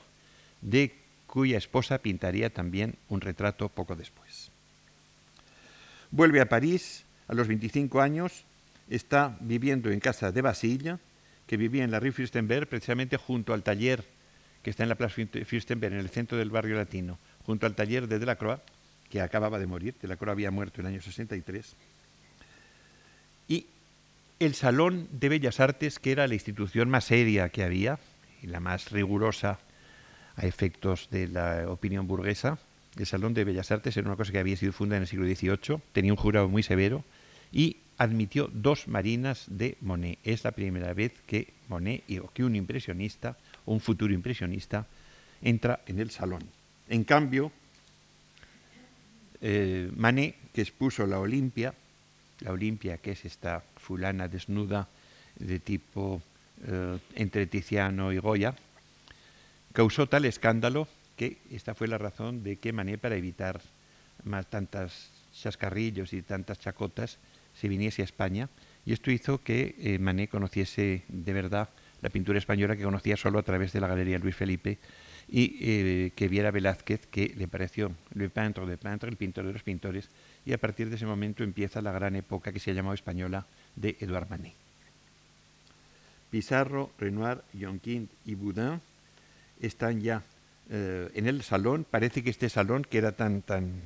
de cuya esposa pintaría también un retrato poco después. Vuelve a París a los 25 años está viviendo en casa de Basilla, que vivía en la Rue Fürstenberg, precisamente junto al taller que está en la Plaza Fürstenberg, en el centro del barrio latino, junto al taller de Delacroix, que acababa de morir, Delacroix había muerto en el año 63. Y el Salón de Bellas Artes, que era la institución más seria que había y la más rigurosa a efectos de la opinión burguesa, el Salón de Bellas Artes era una cosa que había sido fundada en el siglo XVIII, tenía un jurado muy severo y admitió dos marinas de Monet. Es la primera vez que Monet o que un impresionista, o un futuro impresionista, entra en el salón. En cambio, eh, Manet, que expuso la Olimpia, la Olimpia que es esta fulana desnuda de tipo eh, entre Tiziano y Goya, causó tal escándalo que esta fue la razón de que Manet, para evitar más tantas chascarrillos y tantas chacotas, se viniese a España y esto hizo que eh, Manet conociese de verdad la pintura española que conocía solo a través de la Galería Luis Felipe y eh, que viera Velázquez que le pareció le peintre de peintre, el pintor de los pintores, y a partir de ese momento empieza la gran época que se ha llamado española de Edouard Manet. Pizarro, Renoir, Jonquin y Boudin están ya eh, en el salón. Parece que este salón, que era tan, tan,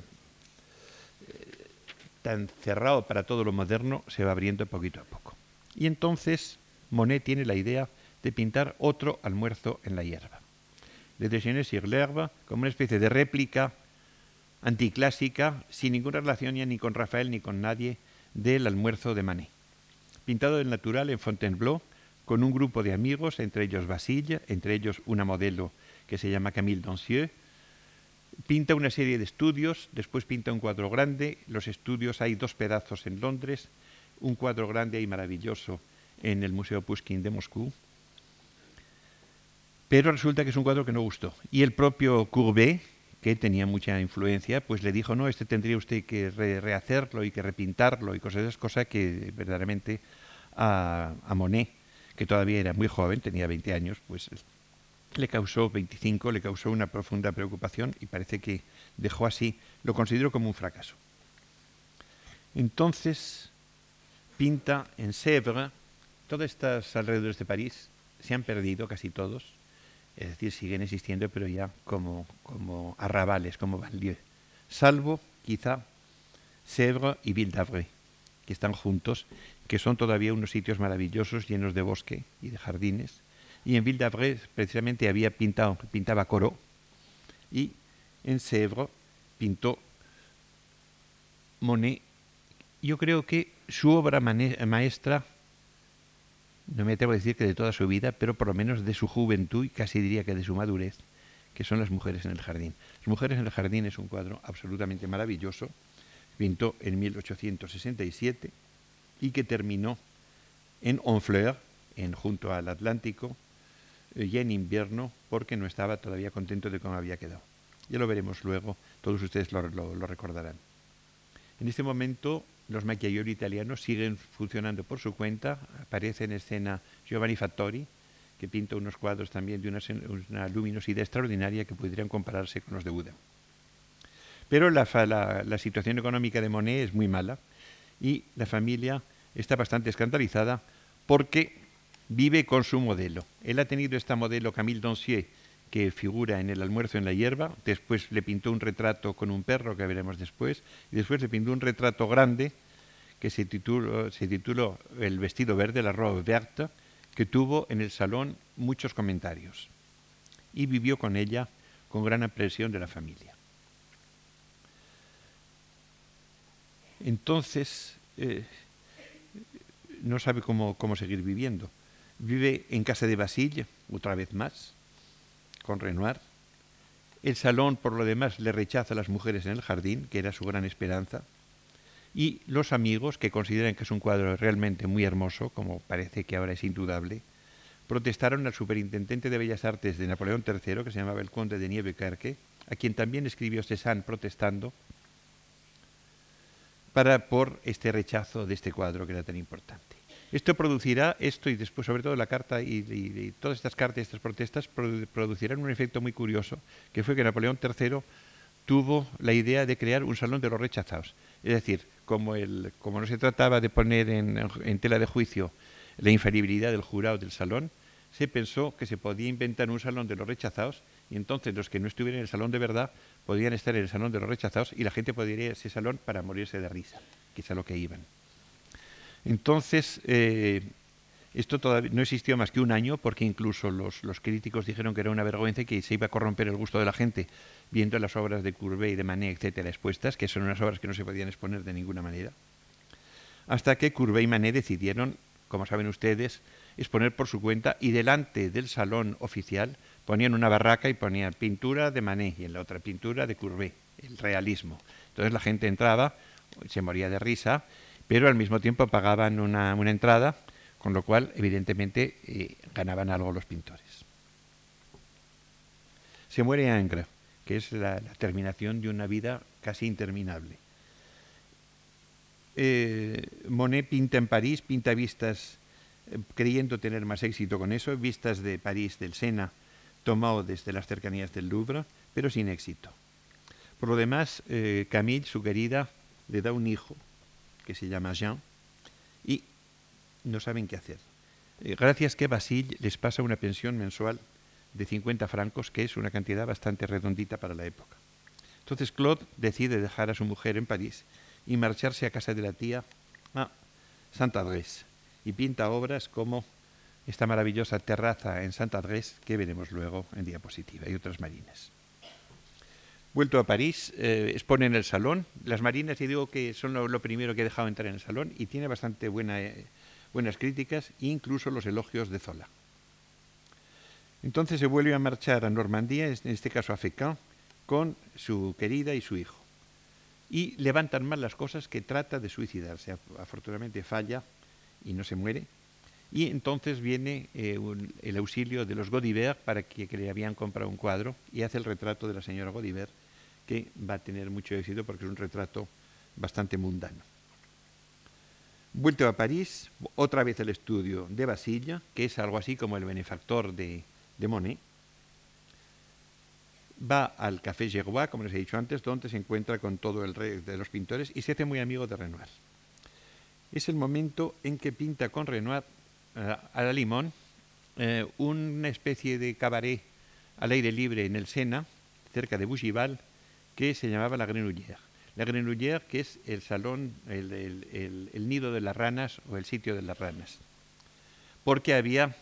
tan cerrado para todo lo moderno, se va abriendo poquito a poco. Y entonces Monet tiene la idea de pintar otro almuerzo en la hierba. Le déjeuner sur l'herbe, como una especie de réplica anticlásica, sin ninguna relación ya ni con Rafael ni con nadie, del almuerzo de Manet. Pintado del natural en Fontainebleau, con un grupo de amigos, entre ellos Basile, entre ellos una modelo que se llama Camille Dancieux. Pinta una serie de estudios, después pinta un cuadro grande. Los estudios hay dos pedazos en Londres, un cuadro grande y maravilloso en el Museo Pushkin de Moscú. Pero resulta que es un cuadro que no gustó. Y el propio Courbet, que tenía mucha influencia, pues le dijo, no, este tendría usted que rehacerlo y que repintarlo y cosas de esas cosas que verdaderamente a, a Monet que todavía era muy joven, tenía 20 años, pues le causó 25, le causó una profunda preocupación y parece que dejó así, lo consideró como un fracaso. Entonces pinta en Sèvres, todas estas alrededores de París se han perdido casi todos, es decir, siguen existiendo, pero ya como, como arrabales, como banlieue, salvo quizá Sèvres y Ville d'Avray, que están juntos que son todavía unos sitios maravillosos llenos de bosque y de jardines. Y en Ville precisamente había pintado, pintaba Corot y en Sèvres pintó Monet. Yo creo que su obra maestra, no me atrevo a decir que de toda su vida, pero por lo menos de su juventud y casi diría que de su madurez, que son las mujeres en el jardín. Las mujeres en el jardín es un cuadro absolutamente maravilloso. Pintó en 1867 y que terminó en Honfleur, en, junto al Atlántico, ya en invierno, porque no estaba todavía contento de cómo había quedado. Ya lo veremos luego, todos ustedes lo, recordarán. En este momento los maquilladores italianos siguen funcionando por su cuenta. Aparece en escena Giovanni Fattori, que pinta unos cuadros también de una, luminosidad extraordinaria que podrían compararse con los de Buda. Pero la, situación económica de Monet es muy mala y la familia está bastante escandalizada porque vive con su modelo. Él ha tenido esta modelo Camille Doncier que figura en el almuerzo en la hierba, después le pintó un retrato con un perro que veremos después, y después le pintó un retrato grande que se tituló, El vestido verde, la robe verte, que tuvo en el salón muchos comentarios y vivió con ella con gran apreciación de la familia. Entonces, eh, no sabe cómo, cómo seguir viviendo. Vive en casa de Basile, otra vez más, con Renoir. El salón, por lo demás, le rechaza a las mujeres en el jardín, que era su gran esperanza. Y los amigos, que consideran que es un cuadro realmente muy hermoso, como parece que ahora es indudable, protestaron al superintendente de Bellas Artes de Napoleón III, que se llamaba el conde de Nievecarque, a quien también escribió Cézanne protestando para por este rechazo de este cuadro que era tan importante. Esto producirá, esto y después sobre todo la carta y, todas estas cartas y estas protestas producirán un efecto muy curioso, que fue que Napoleón III tuvo la idea de crear un salón de los rechazados. Es decir, como, el, como no se trataba de poner en, tela de juicio la infalibilidad del jurado del salón, se pensó que se podía inventar un salón de los rechazados y entonces los que no estuvieran en el salón de verdad podían estar en el salón de los rechazados y la gente podría ir a ese salón para morirse de risa, a lo que iban. Entonces, eh, esto todavía no existió más que un año porque incluso los, críticos dijeron que era una vergüenza y que se iba a corromper el gusto de la gente viendo las obras de Courbet y de Manet, etcétera, expuestas, que son unas obras que no se podían exponer de ninguna manera. Hasta que Courbet y Manet decidieron, como saben ustedes, exponer por su cuenta y delante del salón oficial ponían una barraca y ponían pintura de Manet y en la otra pintura de Courbet, el realismo. Entonces la gente entraba, se moría de risa, pero al mismo tiempo pagaban una, entrada, con lo cual evidentemente eh, ganaban algo los pintores. Se muere Ingres, que es la, terminación de una vida casi interminable. Eh, Monet pinta en París, pinta vistas, eh, creyendo tener más éxito con eso, vistas de París, del Sena, tomado desde las cercanías del Louvre, pero sin éxito. Por lo demás, Camille, su querida, le da un hijo que se llama Jean y no saben qué hacer. Eh, gracias que Basile les pasa una pensión mensual de 50 francos, que es una cantidad bastante redondita para la época. Entonces Claude decide dejar a su mujer en París y marcharse a casa de la tía a Saint-Adresse y pinta obras como esta maravillosa terraza en Saint-Adresse que veremos luego en diapositiva y otras marinas. Vuelto a París, eh, expone en el salón. Las marinas, y digo que son lo, primero que he dejado entrar en el salón y tiene bastante eh, buenas críticas, incluso los elogios de Zola. Entonces se vuelve a marchar a Normandía, en este caso a Fécamp, con su querida y su hijo. Y levantan mal las cosas que trata de suicidarse. Afortunadamente falla y no se muere. Y entonces viene eh, el auxilio de los Godibert para que, le habían comprado un cuadro y hace el retrato de la señora Godibert, que va a tener mucho éxito porque es un retrato bastante mundano. Vuelto a París, otra vez el estudio de Basilla, que es algo así como el benefactor de, Monet, va al Café Gerbois, como les he dicho antes, donde se encuentra con todo el rey de los pintores y se hace muy amigo de Renoir. Es el momento en que pinta con Renoir eh, a la limón eh, una especie de cabaret al aire libre en el Sena, cerca de Bougival, que se llamaba la Grenouillère. La Grenouillère, que es el salón, el nido de las ranas o el sitio de las ranas. Porque había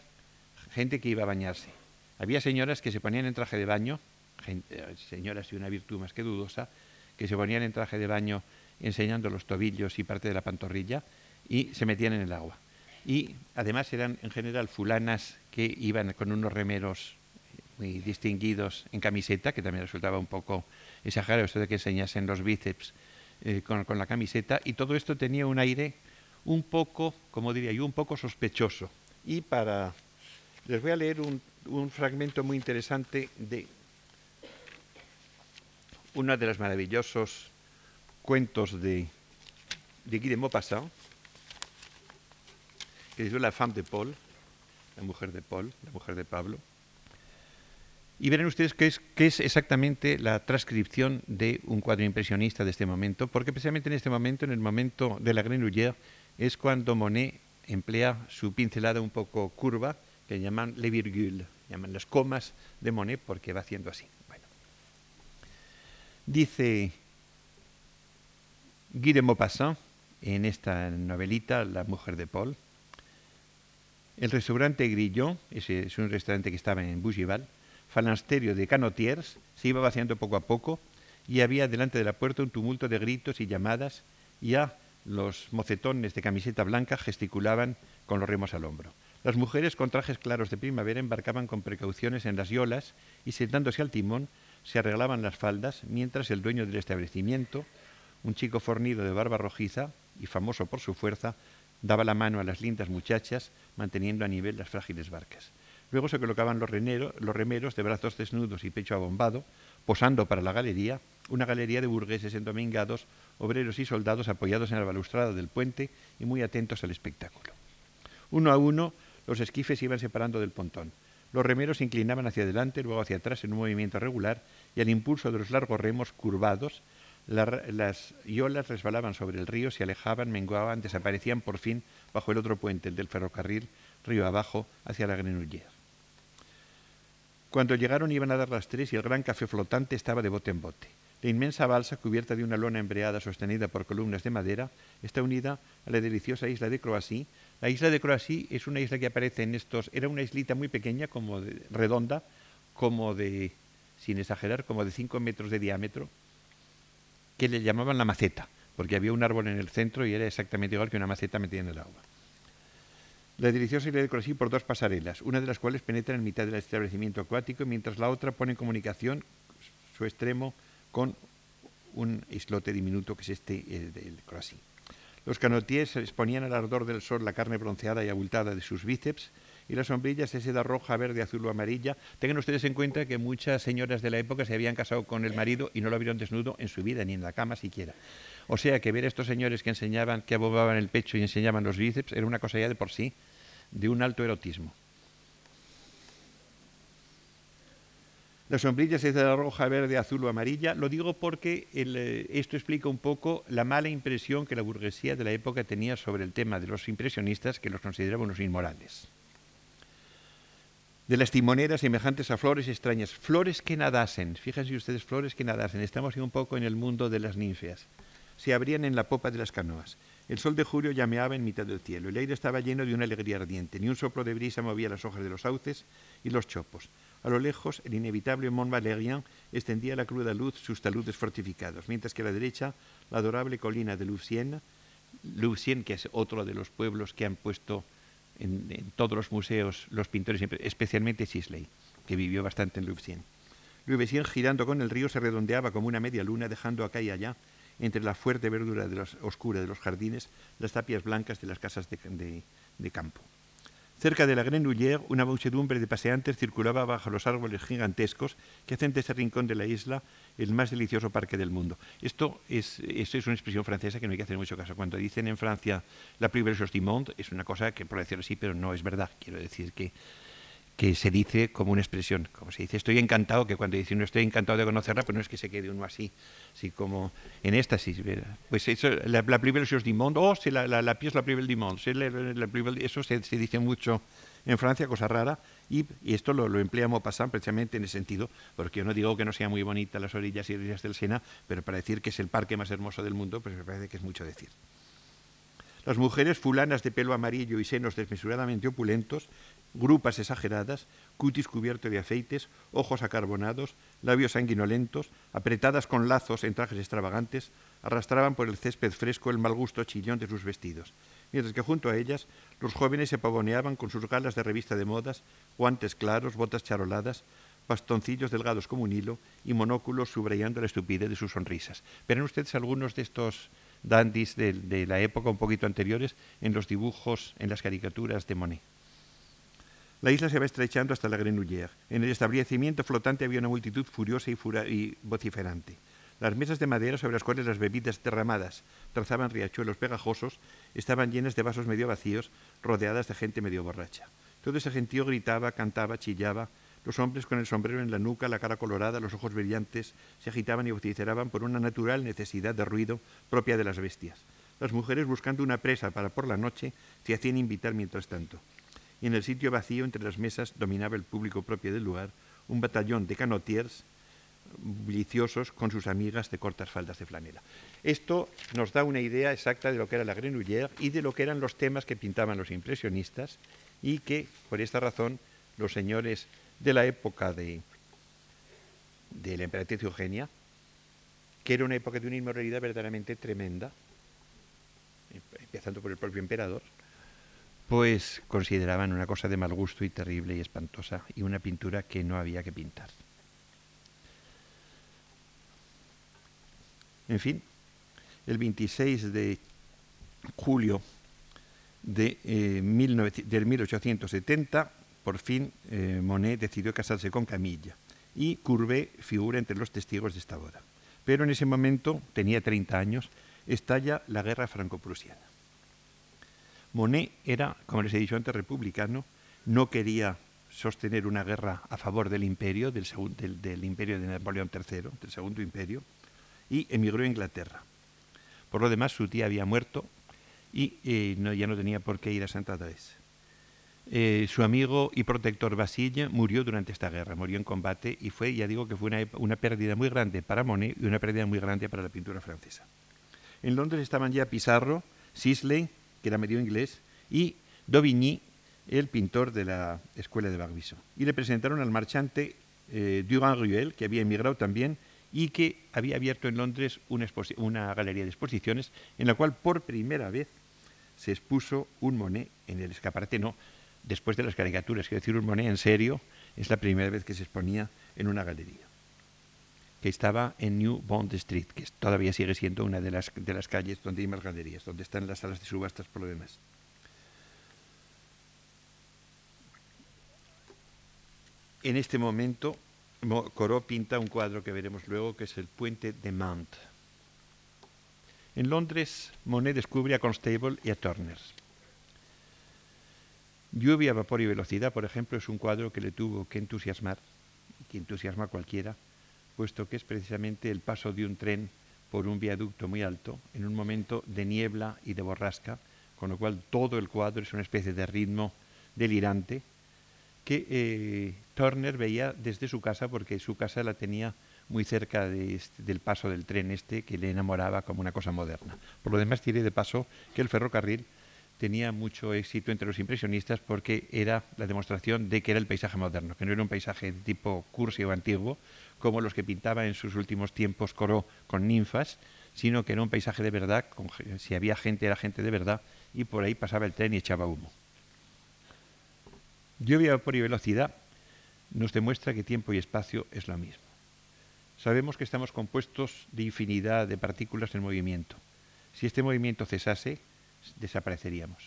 gente que iba a bañarse. Había señoras que se ponían en traje de baño, eh, señoras de una virtud más que dudosa, que se ponían en traje de baño enseñando los tobillos y parte de la pantorrilla y se metían en el agua. Y además eran en general fulanas que iban con unos remeros muy distinguidos en camiseta, que también resultaba un poco exagerado esto de que enseñasen los bíceps eh, con, la camiseta, y todo esto tenía un aire un poco, como diría yo, un poco sospechoso. Y para les voy a leer un, un fragmento muy interesante de uno de los maravillosos cuentos de, de Guy de Maupassant, que es La femme de Paul, la mujer de Paul, la mujer de Pablo. Y verán ustedes qué es, es exactamente la transcripción de un cuadro impresionista de este momento, porque precisamente en este momento, en el momento de la Grenouillère, es cuando Monet emplea su pincelada un poco curva que llaman les virgules, llaman las comas de Monet porque va haciendo así. Bueno. Dice Guy de Maupassant en esta novelita, La mujer de Paul, el restaurante Grillon, ese es un restaurante que estaba en Bougival, falansterio de canotiers, se iba vaciando poco a poco y había delante de la puerta un tumulto de gritos y llamadas y ya los mocetones de camiseta blanca gesticulaban con los remos al hombro. Las mujeres con trajes claros de primavera embarcaban con precauciones en las yolas y sentándose al timón se arreglaban las faldas mientras el dueño del establecimiento, un chico fornido de barba rojiza y famoso por su fuerza, daba la mano a las lindas muchachas manteniendo a nivel las frágiles barcas. Luego se colocaban los, remeros de brazos desnudos y pecho abombado, posando para la galería, una galería de burgueses endomingados, obreros y soldados apoyados en la balustrada del puente y muy atentos al espectáculo. Uno a uno los esquifes iban separando del pontón. Los remeros se inclinaban hacia adelante, luego hacia atrás en un movimiento regular, y al impulso de los largos remos curvados, las iolas resbalaban sobre el río, se alejaban, menguaban, desaparecían por fin bajo el otro puente, el del ferrocarril, río abajo, hacia la Grenouillère. Cuando llegaron iban a dar las tres y el gran café flotante estaba de bote en bote. La inmensa balsa, cubierta de una lona embreada sostenida por columnas de madera, está unida a la deliciosa isla de Croacia, la isla de Croacia es una isla que aparece en estos, era una islita muy pequeña, como de, redonda, como de, sin exagerar, como de 5 metros de diámetro, que le llamaban la maceta, porque había un árbol en el centro y era exactamente igual que una maceta metida en el agua. La deliciosa isla de Croacia por dos pasarelas, una de las cuales penetra en mitad del establecimiento acuático, mientras la otra pone en comunicación su extremo con un islote diminuto que es este el Croacia. Los canotíes exponían al ardor del sol la carne bronceada y abultada de sus bíceps y las sombrillas de seda roja, verde, azul o amarilla. Tengan ustedes en cuenta que muchas señoras de la época se habían casado con el marido y no lo vieron desnudo en su vida, ni en la cama siquiera. O sea que ver a estos señores que enseñaban, que abobaban el pecho y enseñaban los bíceps, era una cosa ya de por sí, de un alto erotismo. La sombrilla se de roja, verde, azul o amarilla. Lo digo porque eh, esto explica un poco la mala impresión que la burguesía de la época tenía sobre el tema de los impresionistas, que los consideraban unos inmorales. De las timoneras semejantes a flores extrañas, flores que nadasen, fíjense ustedes, flores que nadasen, estamos un poco en el mundo de las ninfeas, se abrían en la popa de las canoas. El sol de julio llameaba en mitad del cielo, el aire estaba lleno de una alegría ardiente, ni un soplo de brisa movía las hojas de los sauces y los chopos. A lo lejos, el inevitable Mont Valérien extendía la cruda luz sus taludes fortificados, mientras que a la derecha, la adorable colina de Louvciennes, Louvciennes, que es otro de los pueblos que han puesto en, todos los museos los pintores, especialmente Sisley, que vivió bastante en Louvciennes. Louvciennes, girando con el río, se redondeaba como una media luna, dejando acá y allá, entre la fuerte verdura de los, oscura de los jardines, las tapias blancas de las casas de campo. Cerca de la Grenouillère, una muchedumbre de paseantes circulaba bajo los árboles gigantescos que hacen de ese rincón de la isla el más delicioso parque del mundo. Esto es, esto es una expresión francesa que no hay que hacer mucho caso. Cuando dicen en Francia la belle du monde, es una cosa que por decirlo así, pero no es verdad. Quiero decir que que se dice como una expresión, como se dice, estoy encantado, que cuando dice uno estoy encantado de conocerla, pues no es que se quede uno así, así como en éxtasis. Pues eso, la, la plus chose du monde, oh, la, la, la pièce la belle du monde, eso se, se, dice mucho en Francia, cosa rara, y, y esto lo, lo emplea Maupassant precisamente en ese sentido, porque yo no digo que no sea muy bonita las orillas y orillas del Sena, pero para decir que es el parque más hermoso del mundo, pues me parece que es mucho decir. Las mujeres fulanas de pelo amarillo y senos desmesuradamente opulentos grupas exageradas, cutis cubierto de aceites, ojos acarbonados, labios sanguinolentos, apretadas con lazos en trajes extravagantes, arrastraban por el césped fresco el mal gusto chillón de sus vestidos, mientras que junto a ellas los jóvenes se pavoneaban con sus galas de revista de modas, guantes claros, botas charoladas, bastoncillos delgados como un hilo y monóculos subrayando la estupidez de sus sonrisas. ¿Verán ustedes algunos de estos dandis de, de la época un poquito anteriores en los dibujos, en las caricaturas de Monet? La isla se va estrechando hasta la Grenouillère. En el establecimiento flotante había una multitud furiosa y, vociferante. Las mesas de madera sobre las cuales las bebidas derramadas trazaban riachuelos pegajosos estaban llenas de vasos medio vacíos, rodeadas de gente medio borracha. Todo ese gentío gritaba, cantaba, chillaba. Los hombres con el sombrero en la nuca, la cara colorada, los ojos brillantes, se agitaban y vociferaban por una natural necesidad de ruido propia de las bestias. Las mujeres, buscando una presa para por la noche, se hacían invitar mientras tanto y en el sitio vacío entre las mesas dominaba el público propio del lugar, un batallón de canotiers bulliciosos con sus amigas de cortas faldas de flanela. Esto nos da una idea exacta de lo que era la Grenouillère y de lo que eran los temas que pintaban los impresionistas y que, por esta razón, los señores de la época de, de la emperatriz Eugenia, que era una época de una inmoralidad verdaderamente tremenda, empezando por el propio emperador, pues consideraban una cosa de mal gusto y terrible y espantosa y una pintura que no había que pintar. En fin, el 26 de julio de, eh, 1870, por fin eh, Monet decidió casarse con Camilla y Courbet figura entre los testigos de esta boda. Pero en ese momento, tenía 30 años, estalla la guerra franco-prusiana. Monet era, como les he dicho antes, republicano, no quería sostener una guerra a favor del imperio, del, imperio de Napoleón III, del segundo imperio, y emigró a Inglaterra. Por lo demás, su tía había muerto y eh, ya no tenía por qué ir a Santa Teresa. Eh, su amigo y protector Basile murió durante esta guerra, murió en combate y fue, ya digo, que fue una, una pérdida muy grande para Monet y una pérdida muy grande para la pintura francesa. En Londres estaban ya Pizarro, Sisley, que era medio inglés, y Dauvigny, el pintor de la escuela de Barbizon. Y le presentaron al marchante eh, Durand-Ruel, que había emigrado también y que había abierto en Londres una, una galería de exposiciones en la cual por primera vez se expuso un Monet en el escaparate, no, después de las caricaturas, quiero decir, un Monet en serio, es la primera vez que se exponía en una galería que estaba en New Bond Street, que todavía sigue siendo una de las, de las calles donde hay más galerías, donde están las salas de subastas por lo demás. En este momento, Corot pinta un cuadro que veremos luego, que es el puente de Mount. En Londres, Monet descubre a Constable y a Turner. Lluvia, vapor y velocidad, por ejemplo, es un cuadro que le tuvo que entusiasmar que entusiasma a cualquiera, puesto que es precisamente el paso de un tren por un viaducto muy alto en un momento de niebla y de borrasca, con lo cual todo el cuadro es una especie de ritmo delirante que eh, Turner veía desde su casa porque su casa la tenía muy cerca este, del paso del tren este que le enamoraba como una cosa moderna. Por lo demás, diré de paso que el ferrocarril tenía mucho éxito entre los impresionistas porque era la demostración de que era el paisaje moderno, que no era un paisaje de tipo cursi o antiguo, como los que pintaba en sus últimos tiempos Corot con ninfas, sino que era un paisaje de verdad, si había gente era gente de verdad, y por ahí pasaba el tren y echaba humo. Lluvia, vapor y velocidad nos demuestra que tiempo y espacio es lo mismo. Sabemos que estamos compuestos de infinidad de partículas en movimiento. Si este movimiento cesase, desapareceríamos.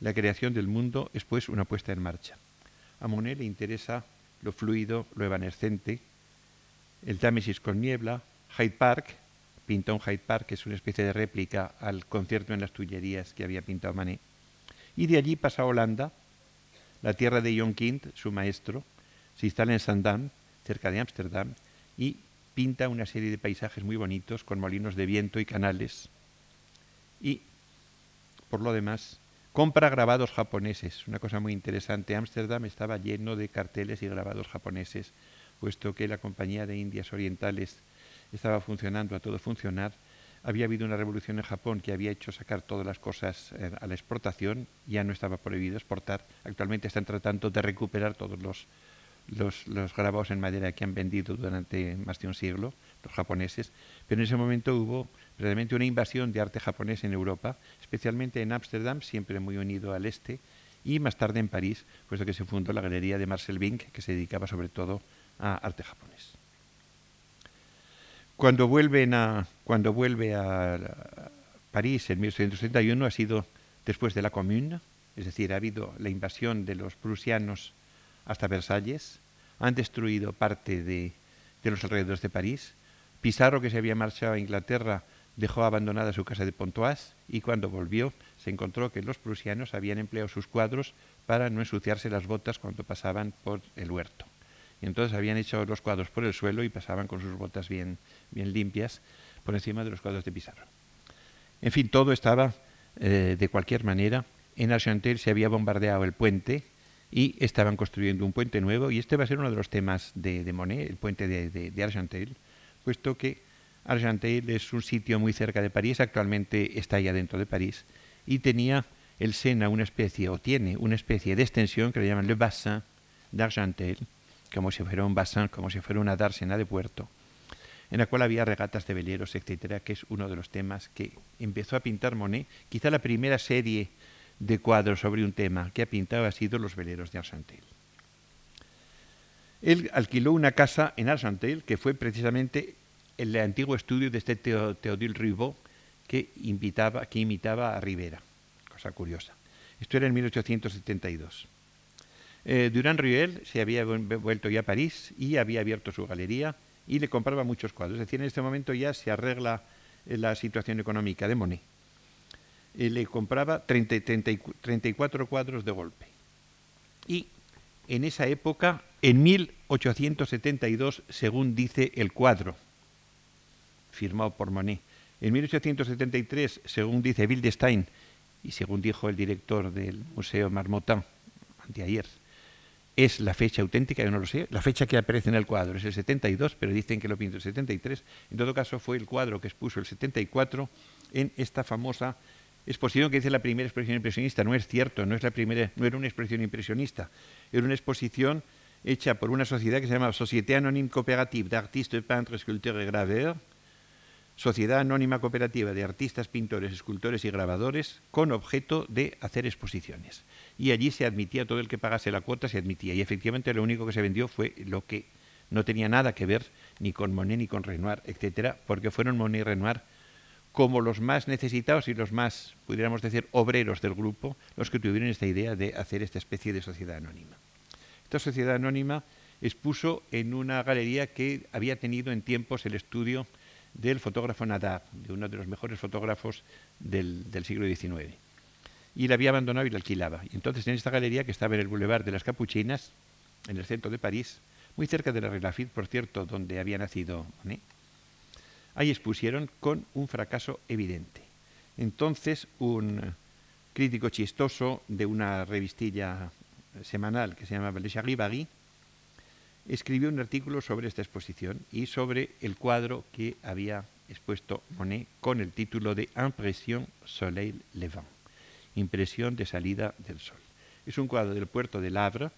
La creación del mundo es pues una puesta en marcha. A Monet le interesa lo fluido, lo evanescente, el Támesis con niebla, Hyde Park, pintó un Hyde Park, que es una especie de réplica al concierto en las Tullerías que había pintado Manet. Y de allí pasa a Holanda, la tierra de John Kind, su maestro, se instala en Sandam, cerca de Ámsterdam, y pinta una serie de paisajes muy bonitos con molinos de viento y canales. Y, por lo demás, compra grabados japoneses, una cosa muy interesante. Ámsterdam estaba lleno de carteles y grabados japoneses, puesto que la Compañía de Indias Orientales estaba funcionando a todo funcionar había habido una revolución en Japón que había hecho sacar todas las cosas eh, a la exportación, ya no estaba prohibido exportar. Actualmente están tratando de recuperar todos los, los, grabados en madera que han vendido durante más de un siglo, los japoneses, pero en ese momento hubo realmente una invasión de arte japonés en Europa, especialmente en Ámsterdam, siempre muy unido al este, y más tarde en París, puesto que se fundó la galería de Marcel Bink, que se dedicaba sobre todo a arte japonés. Cuando, vuelven a, cuando vuelve a París en 1831 ha sido después de la Commune, es decir, ha habido la invasión de los prusianos hasta Versalles, han destruido parte de, de los alrededores de París. Pizarro, que se había marchado a Inglaterra, dejó abandonada su casa de Pontoise y cuando volvió se encontró que los prusianos habían empleado sus cuadros para no ensuciarse las botas cuando pasaban por el huerto. Y entonces habían echado los cuadros por el suelo y pasaban con sus botas bien, bien limpias por encima de los cuadros de Pizarro. En fin, todo estaba eh, de cualquier manera. En Argenteuil se había bombardeado el puente y estaban construyendo un puente nuevo y este va a ser uno de los temas de, Monet, el puente de, de, Argenteuil, puesto que Argenteuil es un sitio muy cerca de París, actualmente está ya dentro de París, y tenía el Sena una especie, o tiene una especie de extensión que le llaman Le Bassin d'Argenteuil, como si fuera un bassin, como si fuera una dársena de puerto, en la cual había regatas de veleros, etcétera, que es uno de los temas que empezó a pintar Monet. Quizá la primera serie de cuadros sobre un tema que ha pintado ha sido los veleros de Argenteuil. Él alquiló una casa en Argenteuil que fue precisamente el antiguo estudio de este Teodil Ribot que, invitaba, que imitaba a Rivera, cosa curiosa. Esto era en 1872. Eh, Durand Ruel se había vuelto ya a París y había abierto su galería y le compraba muchos cuadros. Es decir, en este momento ya se arregla eh, la situación económica de Monet. Le compraba 34 cuadros de golpe. Y en esa época, en 1872, según dice el cuadro, firmado por Monet, en 1873, según dice Wildestein, y según dijo el director del Museo Marmottan, anteayer, es la fecha auténtica, yo no lo sé, la fecha que aparece en el cuadro es el 72, pero dicen que lo pintó el 73. En todo caso, fue el cuadro que expuso el 74 en esta famosa exposición que dice la primera exposición impresionista. No es cierto, no, es la primera, no era una exposición impresionista, era una exposición hecha por una sociedad que se llama Société Anonyme Coopérative d'Artistes, Peintres, Sculpteurs et Graveurs, Sociedad Anónima Cooperativa de Artistas, Pintores, Escultores y Grabadores, con objeto de hacer exposiciones. Y allí se admitía, todo el que pagase la cuota se admitía. Y efectivamente lo único que se vendió fue lo que no tenía nada que ver ni con Monet ni con Renoir, etcétera, porque fueron Monet y Renoir como los más necesitados y los más, pudiéramos decir, obreros del grupo, los que tuvieron esta idea de hacer esta especie de sociedad anónima. Esta sociedad anónima expuso en una galería que había tenido en tiempos el estudio del fotógrafo Nadar, de uno de los mejores fotógrafos del, siglo XIX. Y la había abandonado y la alquilaba. Y entonces en esta galería que estaba en el Boulevard de las Capuchinas, en el centro de París, muy cerca de la Relafit, por cierto, donde había nacido Monet. Ahí expusieron con un fracaso evidente. Entonces, un crítico chistoso de una revistilla semanal que se llamaba Le Charivari escribió un artículo sobre esta exposición y sobre el cuadro que había expuesto Monet con el título de Impression Soleil Levant, impresión de salida del sol. Es un cuadro del puerto de Havre,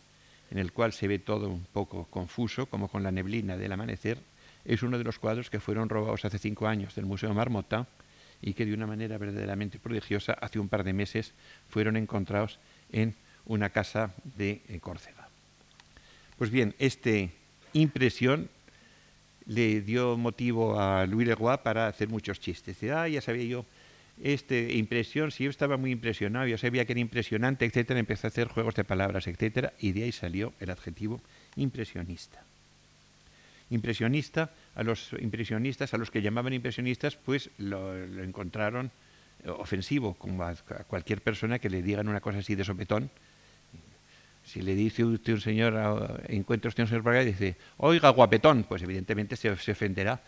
en el cual se ve todo un poco confuso, como con la neblina del amanecer. Es uno de los cuadros que fueron robados hace cinco años del Museo Marmottan y que de una manera verdaderamente prodigiosa hace un par de meses fueron encontrados en una casa de eh, Córcega. Pues bien, esta impresión le dio motivo a Louis Leroy para hacer muchos chistes. Dice, ah, ya sabía yo, esta impresión, si yo estaba muy impresionado, yo sabía que era impresionante, etcétera, empezó a hacer juegos de palabras, etcétera, y de ahí salió el adjetivo impresionista. Impresionista, a los impresionistas, a los que llamaban impresionistas, pues lo, encontraron ofensivo, como a, cualquier persona que le digan una cosa así de sopetón, si le dice usted un señor, encuentra usted un señor por y dice, oiga, guapetón, pues evidentemente se, ofenderá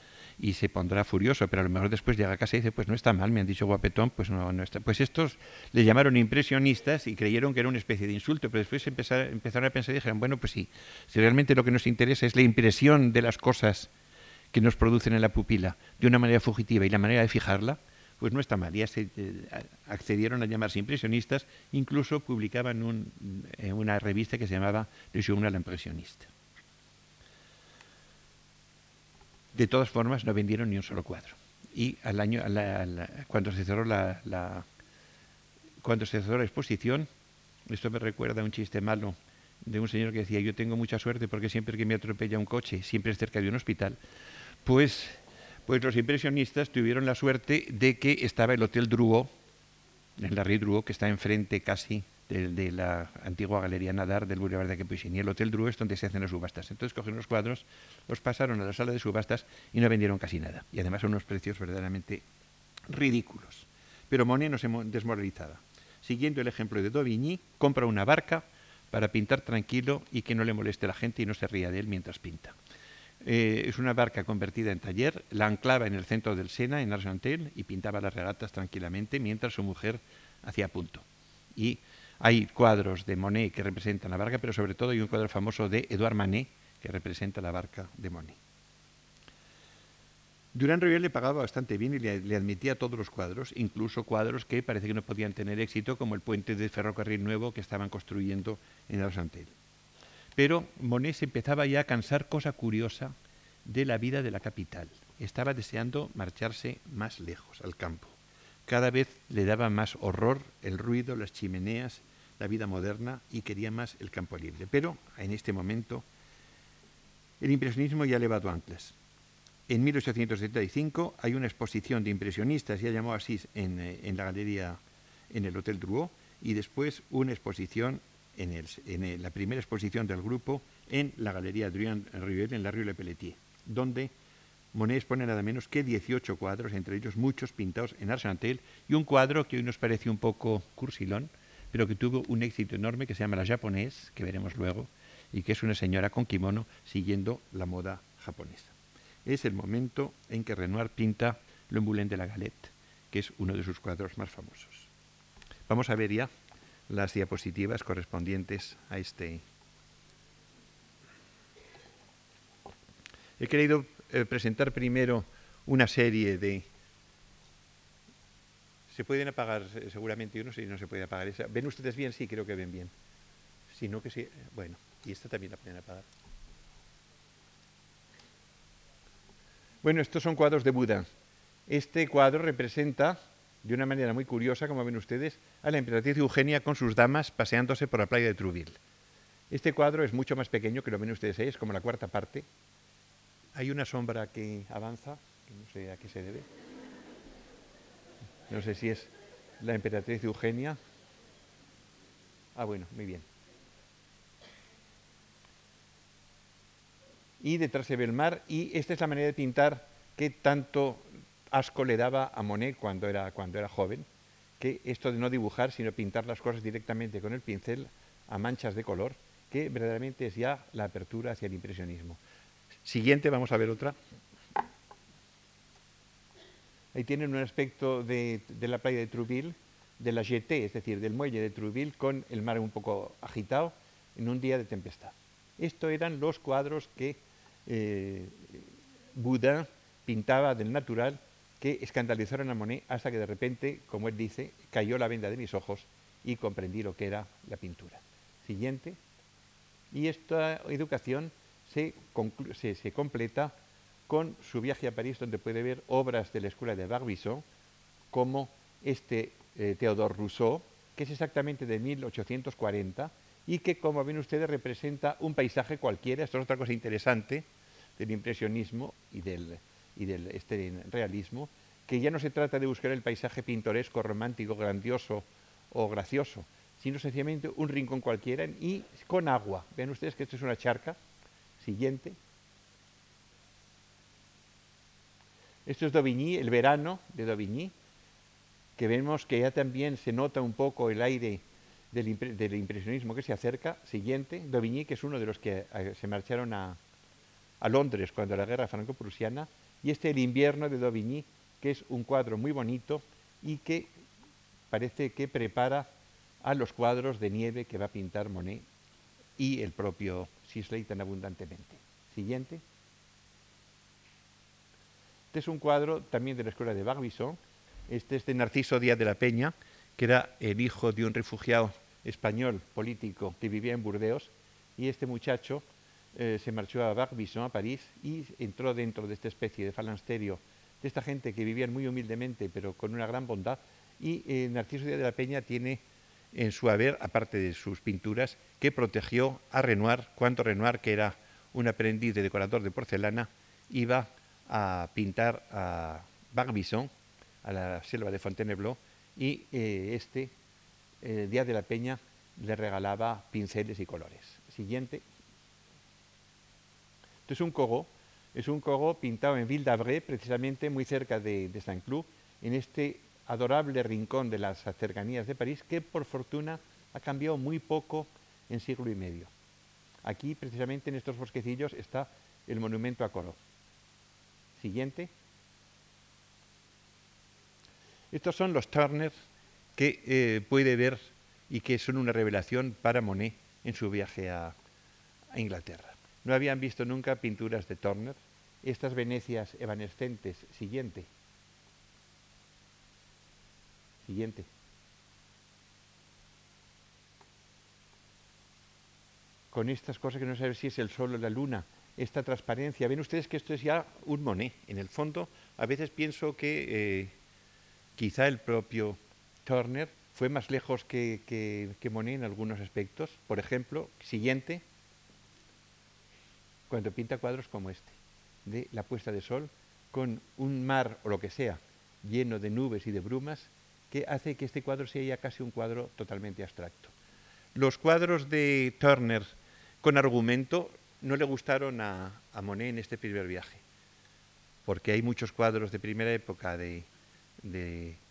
y se pondrá furioso, pero a lo mejor después llega a casa y dice, pues no está mal, me han dicho guapetón, pues no, no está. Pues estos le llamaron impresionistas y creyeron que era una especie de insulto, pero después empezaron a pensar y dijeron, bueno, pues sí, si realmente lo que nos interesa es la impresión de las cosas que nos producen en la pupila de una manera fugitiva y la manera de fijarla, pues no está mal. Ya se eh, accedieron a llamarse impresionistas, incluso publicaban un, eh, una revista que se llamaba Le Journal Impresionista. De todas formas, no vendieron ni un solo cuadro. Y al año, cuando se cerró la, cuando se cerró la exposición, esto me recuerda a un chiste malo de un señor que decía, yo tengo mucha suerte porque siempre que me atropella un coche, siempre es cerca de un hospital, pues pues los impresionistas tuvieron la suerte de que estaba el Hotel Drouot, en la Rue Drouot, que está enfrente casi de, la antigua Galería Nadar del Boulevard de Capuchin. Y el Hotel Drouot es donde se hacen las subastas. Entonces cogieron los cuadros, los pasaron a la sala de subastas y no vendieron casi nada. Y además son unos precios verdaderamente ridículos. Pero Monet no se desmoralizaba. Siguiendo el ejemplo de Dauvigny, compra una barca para pintar tranquilo y que no le moleste la gente y no se ría de él mientras pinta. Eh, es una barca convertida en taller, la anclaba en el centro del Sena, en Argentel, y pintaba las regatas tranquilamente mientras su mujer hacía punto. Y hay cuadros de Monet que representan la barca, pero sobre todo hay un cuadro famoso de Edouard Manet que representa la barca de Monet. Durán Rivière le pagaba bastante bien y le, admitía todos los cuadros, incluso cuadros que parece que no podían tener éxito, como el puente de ferrocarril nuevo que estaban construyendo en Argentel. Pero Monet se empezaba ya a cansar, cosa curiosa, de la vida de la capital. Estaba deseando marcharse más lejos, al campo. Cada vez le daba más horror el ruido, las chimeneas, la vida moderna y quería más el campo libre. Pero en este momento el impresionismo ya ha levado anclas. En 1875 hay una exposición de impresionistas, ya llamó así, en, eh, en la galería, en el Hotel Drouot, y después una exposición en, la primera exposición del grupo en la Galería Adrien Rivel, en la Rue Le Pelletier, donde Monet expone nada menos que 18 cuadros, entre ellos muchos pintados en Argentel, y un cuadro que hoy nos parece un poco cursilón, pero que tuvo un éxito enorme, que se llama La Japonés, que veremos luego, y que es una señora con kimono siguiendo la moda japonesa. Es el momento en que Renoir pinta Le Moulin de la Galette, que es uno de sus cuadros más famosos. Vamos a ver ya las diapositivas correspondientes a este. He querido eh, presentar primero una serie de... Se pueden apagar seguramente uno, si no se puede apagar esa. ¿Ven ustedes bien? Sí, creo que ven bien. Si no, que sí. Bueno, y esta también la pueden apagar. Bueno, estos son cuadros de Buda. Este cuadro representa de una manera muy curiosa, como ven ustedes, a la emperatriz Eugenia con sus damas paseándose por la playa de Trouville. Este cuadro es mucho más pequeño que lo ven ustedes ahí, es como la cuarta parte. Hay una sombra que avanza, que no sé a qué se debe. No sé si es la emperatriz Eugenia. Ah, bueno, muy bien. Y detrás se ve el mar, y esta es la manera de pintar que tanto asco le daba a Monet cuando era, cuando era joven, que esto de no dibujar, sino pintar las cosas directamente con el pincel a manchas de color, que verdaderamente es ya la apertura hacia el impresionismo. Siguiente, vamos a ver otra. Ahí tienen un aspecto de, la playa de Trouville, de la Jetée, es decir, del muelle de Trouville, con el mar un poco agitado en un día de tempestad. Estos eran los cuadros que eh, Boudin pintaba del natural que escandalizaron a Monet hasta que de repente, como él dice, cayó la venda de mis ojos y comprendí lo que era la pintura. Siguiente. Y esta educación se completa con su viaje a París, donde puede ver obras de la escuela de Barbizon, como este eh, Théodore Rousseau, que es exactamente de 1840 y que, como ven ustedes, representa un paisaje cualquiera. Esto es otra cosa interesante del impresionismo y del, y del este realismo, que ya no se trata de buscar el paisaje pintoresco, romántico, grandioso o gracioso, sino sencillamente un rincón cualquiera y con agua. Ven ustedes que esto es una charca. Siguiente. Esto es Dauvigny, el verano de Dauvigny, que vemos que ya también se nota un poco el aire del, impresionismo que se acerca. Siguiente, Dauvigny, que es uno de los que eh, se marcharon a, Londres cuando la guerra franco-prusiana, y este El invierno de Dauvigny, que es un cuadro muy bonito y que parece que prepara a los cuadros de nieve que va a pintar Monet y el propio Sisley tan abundantemente. Siguiente. Este es un cuadro también de la escuela de Barbizon. Este es de Narciso Díaz de la Peña, que era el hijo de un refugiado español político que vivía en Burdeos. Y este muchacho eh, se marchó a Barbizon, a París, y entró dentro de esta especie de falansterio de esta gente que vivía muy humildemente, pero con una gran bondad. Y eh, Narciso Díaz de la Peña tiene en su haber, aparte de sus pinturas, que protegió a Renoir, cuando Renoir, que era un aprendiz de decorador de porcelana, iba a pintar a Barbizon, a la selva de Fontainebleau, y eh, este, el día de la Peña, le regalaba pinceles y colores. Siguiente. Esto es un cogo, es un cogo pintado en Ville d'Avray, precisamente muy cerca de, de Saint-Cloud, en este adorable rincón de las cercanías de París, que por fortuna ha cambiado muy poco en siglo y medio. Aquí, precisamente en estos bosquecillos, está el monumento a Coro. Siguiente. Estos son los Turner que eh, puede ver y que son una revelación para Monet en su viaje a, Inglaterra. No habían visto nunca pinturas de Turner. Estas Venecias evanescentes. Siguiente. Siguiente. Con estas cosas que no sabe si es el sol o la luna, esta transparencia. Ven ustedes que esto es ya un Monet. En el fondo, a veces pienso que eh, quizá el propio Turner fue más lejos que, que, Monet en algunos aspectos. Por ejemplo, siguiente, cuando pinta cuadros como este, de la puesta de sol, con un mar o lo que sea lleno de nubes y de brumas, que hace que este cuadro sea ya casi un cuadro totalmente abstracto. Los cuadros de Turner con argumento no le gustaron a, Monet en este primer viaje, porque hay muchos cuadros de primera época de,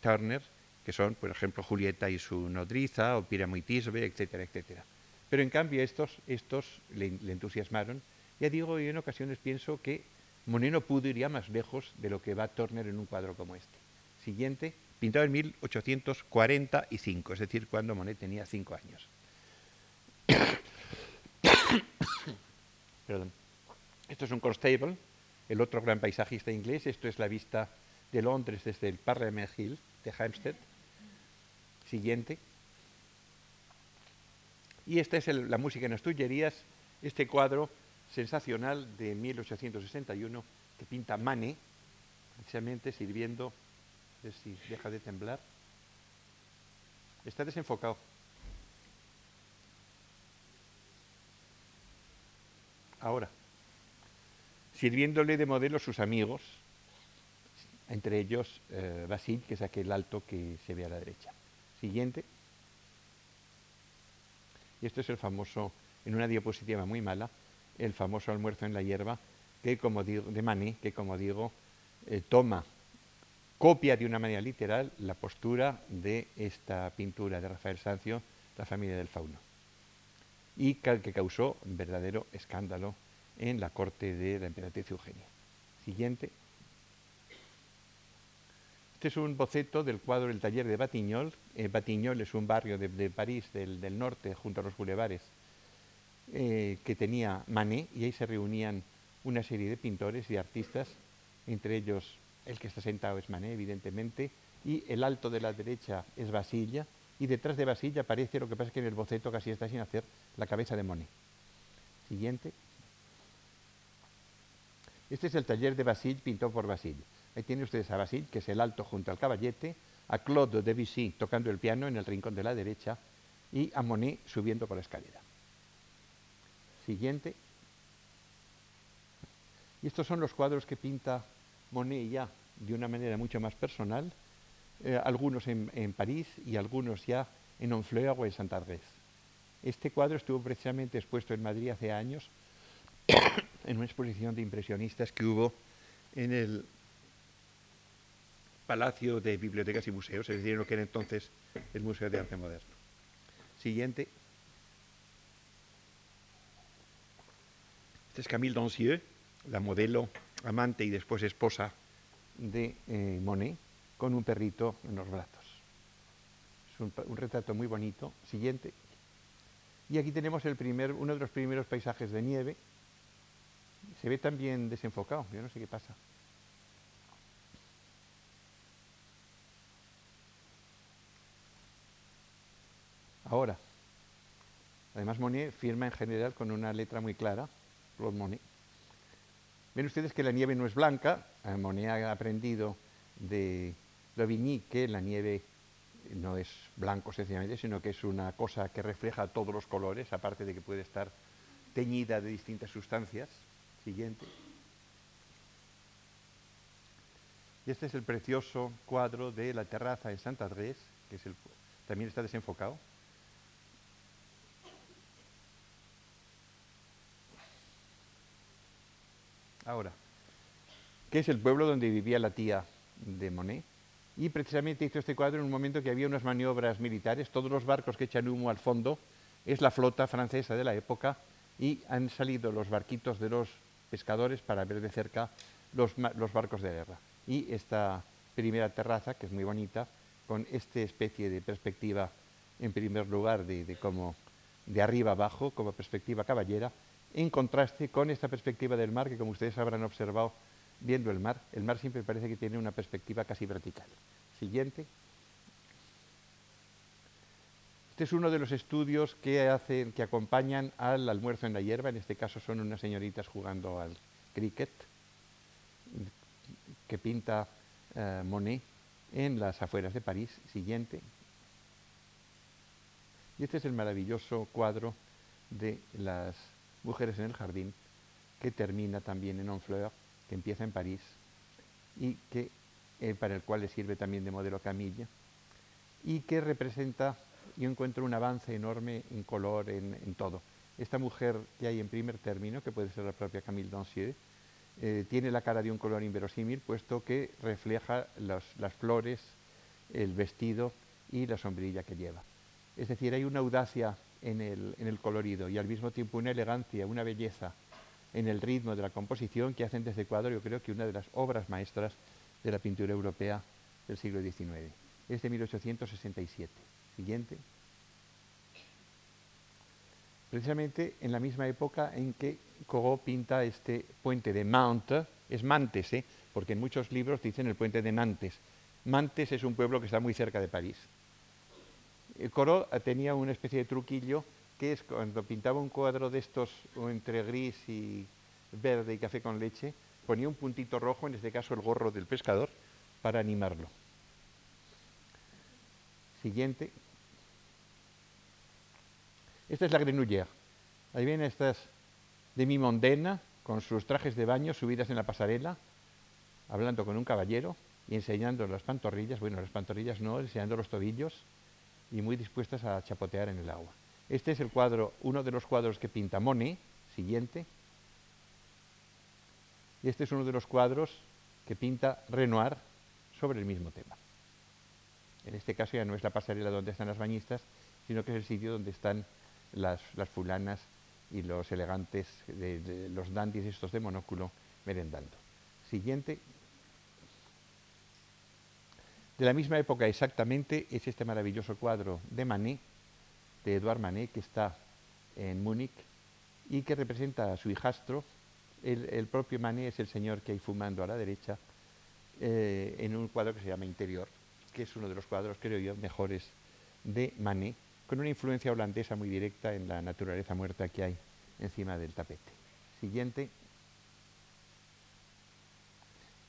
Turner, que son, por ejemplo, Julieta y su nodriza, o Píramo y Tisbe, etcétera, etcétera. Pero en cambio estos, estos le, entusiasmaron. Ya digo, yo en ocasiones pienso que Monet no pudo ir ya más lejos de lo que va Turner en un cuadro como este. Siguiente, pintado en 1845, es decir, cuando Monet tenía cinco años. Esto es un Constable, el otro gran paisajista inglés. Esto es la vista de Londres desde el Parliament Hill de Hampstead. Siguiente. Y esta es la música en las Tullerías, este cuadro sensacional de 1861 que pinta Mane, precisamente sirviendo, a ver si deja de temblar. Está desenfocado. Ahora, sirviéndole de modelo sus amigos, entre ellos eh, que es aquel alto que se ve a la derecha. Siguiente. Y esto es el famoso, en una diapositiva muy mala, el famoso almuerzo en la hierba, que como digo, de Mané, que como digo, eh, toma, copia de una manera literal la postura de esta pintura de Rafael Sancio, la familia del fauno. Y que causó verdadero escándalo en la corte de la emperatriz Eugenia. Siguiente. Este es un boceto del cuadro El taller de Batignolles. Eh, es un barrio de, París del, del, norte, junto a los bulevares, eh, que tenía Manet y ahí se reunían una serie de pintores y artistas, entre ellos el que está sentado es Manet, evidentemente, y el alto de la derecha es Basilla, y detrás de Basilla aparece, lo que pasa es que en el boceto casi está sin hacer, la cabeza de Monet. Siguiente. Este es el taller de Basile, pintado por Basile. Ahí tienen ustedes a Basile, que es el alto junto al caballete, a Claude Debussy tocando el piano en el rincón de la derecha y a Monet subiendo por la escalera. Siguiente. Y estos son los cuadros que pinta Monet ya de una manera mucho más personal, eh, algunos en, París y algunos ya en Honfleur o en Saint-Adresse. Este cuadro estuvo precisamente expuesto en Madrid hace años en una exposición de impresionistas que hubo en el Palacio de Bibliotecas y Museos, es decir, en lo que era entonces el Museo de Arte Moderno. Siguiente. Este es Camille Dancieux, la modelo, amante y después esposa de eh, Monet, con un perrito en los brazos. Es un, retrato muy bonito. Siguiente. Y aquí tenemos el primer, uno de los primeros paisajes de nieve. Se ve también desenfocado, yo no sé qué pasa. Ahora, además Monet firma en general con una letra muy clara, Claude Monet. Ven ustedes que la nieve no es blanca, eh, Monet ha aprendido de Lovigny que la nieve no es blanco sencillamente, sino que es una cosa que refleja todos los colores, aparte de que puede estar teñida de distintas sustancias. Siguiente. Y este es el precioso cuadro de la terraza en Santa Adresse, que es el, también está desenfocado. Ahora, ¿qué es el pueblo donde vivía la tía de Monet? Y precisamente hizo este cuadro en un momento que había unas maniobras militares, todos los barcos que echan humo al fondo es la flota francesa de la época y han salido los barquitos de los pescadores para ver de cerca los, barcos de guerra. Y esta primera terraza, que es muy bonita, con esta especie de perspectiva, en primer lugar, de, de, como de arriba abajo, como perspectiva caballera, en contraste con esta perspectiva del mar, que como ustedes habrán observado viendo el mar, el mar siempre parece que tiene una perspectiva casi vertical. Siguiente. Este es uno de los estudios que, hacen, que acompañan al almuerzo en la hierba, en este caso son unas señoritas jugando al cricket, que pinta eh, Monet en las afueras de París. Siguiente. Y este es el maravilloso cuadro de las Mujeres en el Jardín, que termina también en Honfleur, que empieza en París y que, eh, para el cual le sirve también de modelo Camilla, y que representa, yo encuentro un avance enorme en color, en, todo. Esta mujer que hay en primer término, que puede ser la propia Camille Dancier, eh, tiene la cara de un color inverosímil, puesto que refleja las flores, el vestido y la sombrilla que lleva. Es decir, hay una audacia en el, colorido y al mismo tiempo una elegancia, una belleza en el ritmo de la composición que hacen desde cuadro yo creo que una de las obras maestras de la pintura europea del siglo XIX. Es de 1867. Siguiente. Precisamente en la misma época en que Corot pinta este puente de Mantes, es Mantes, ¿eh? porque en muchos libros dicen el puente de Nantes. Mantes es un pueblo que está muy cerca de París. Corot tenía una especie de truquillo que es cuando pintaba un cuadro de estos entre gris y verde y café con leche, ponía un puntito rojo, en este caso el gorro del pescador, para animarlo. Siguiente. Esta es la Grenouillère. Ahí vienen estas de mi mondena, con sus trajes de baño subidas en la pasarela, hablando con un caballero y enseñando las pantorrillas, bueno, las pantorrillas no, enseñando los tobillos, y muy dispuestas a chapotear en el agua. Este es el cuadro, uno de los cuadros que pinta Monet, siguiente. Y este es uno de los cuadros que pinta Renoir sobre el mismo tema. En este caso ya no es la pasarela donde están las bañistas, sino que es el sitio donde están las, fulanas y los elegantes, de, los dandies estos de monóculo merendando. Siguiente. De la misma época exactamente es este maravilloso cuadro de Manet, de Edouard Manet, que está en Múnich y que representa a su hijastro. El, propio Manet es el señor que hay fumando a la derecha eh, en un cuadro que se llama Interior, que es uno de los cuadros, creo yo, mejores de Manet, con una influencia holandesa muy directa en la naturaleza muerta que hay encima del tapete. Siguiente.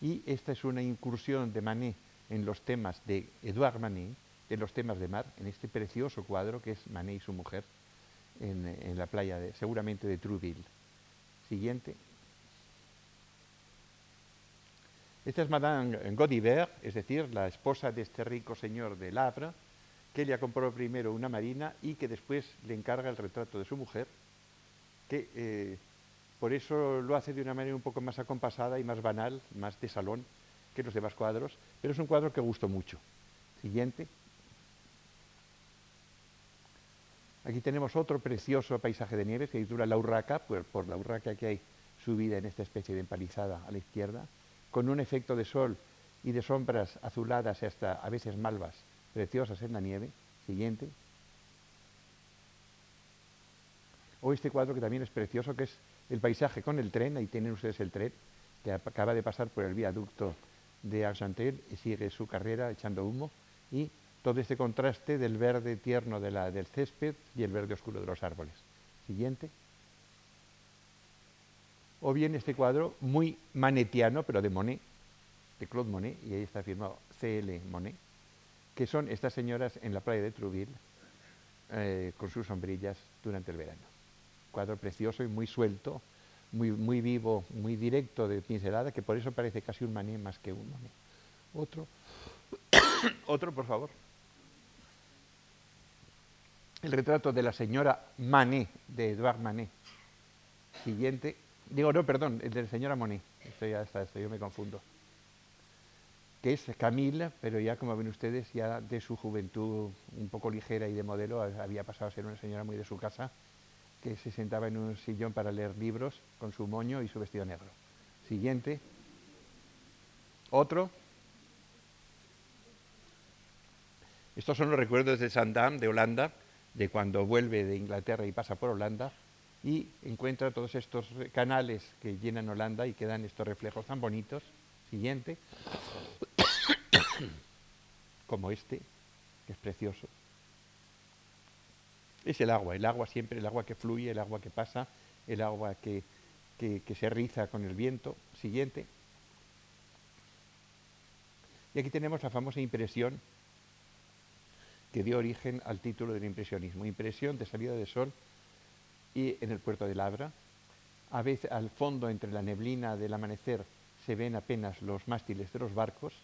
Y esta es una incursión de Manet en los temas de Edouard Manet, en los temas de mar, en este precioso cuadro que es Manet y su mujer en, la playa, seguramente de Trouville. Siguiente. Esta es Madame Godivert, es decir, la esposa de este rico señor de Havre, que ella compró primero una marina y que después le encarga el retrato de su mujer, que eh, por eso lo hace de una manera un poco más acompasada y más banal, más de salón que los demás cuadros, pero es un cuadro que gustó mucho. Siguiente. Aquí tenemos otro precioso paisaje de nieve, que titula La Urraca, por, por la urraca que hay subida en esta especie de empalizada a la izquierda, con un efecto de sol y de sombras azuladas y hasta a veces malvas, preciosas en la nieve. Siguiente. O este cuadro que también es precioso, que es el paisaje con el tren, ahí tienen ustedes el tren, que acaba de pasar por el viaducto de Argentel y sigue su carrera echando humo, y todo este contraste del verde tierno del césped y el verde oscuro de los árboles. Siguiente. O bien este cuadro muy manetiano, pero de Monet, de Claude Monet, y ahí está firmado CL Monet, que son estas señoras en la playa de Trouville eh, con sus sombrillas durante el verano. Cuadro precioso y muy suelto, muy, muy vivo, muy directo de pincelada, que por eso parece casi un Manet más que un Monet. Otro, otro por favor. El retrato de la señora Manet, de Edouard Manet. Siguiente. Digo, no, perdón, el de la señora Monet. Esto ya está, esto yo me confundo que es Camila, pero ya como ven ustedes, ya de su juventud un poco ligera y de modelo, había pasado a ser una señora muy de su casa, que se sentaba en un sillón para leer libros con su moño y su vestido negro. Siguiente. Otro. Estos son los recuerdos de Sandam, de Holanda, de cuando vuelve de Inglaterra y pasa por Holanda y encuentra todos estos canales que llenan Holanda y que dan estos reflejos tan bonitos. Siguiente como este, que es precioso. Es el agua, el agua siempre, el agua que fluye, el agua que pasa, el agua que, se riza con el viento. Siguiente. Y aquí tenemos la famosa impresión que dio origen al título del impresionismo. Impresión de salida de sol y en el puerto de Labra. A veces al fondo, entre la neblina del amanecer, se ven apenas los mástiles de los barcos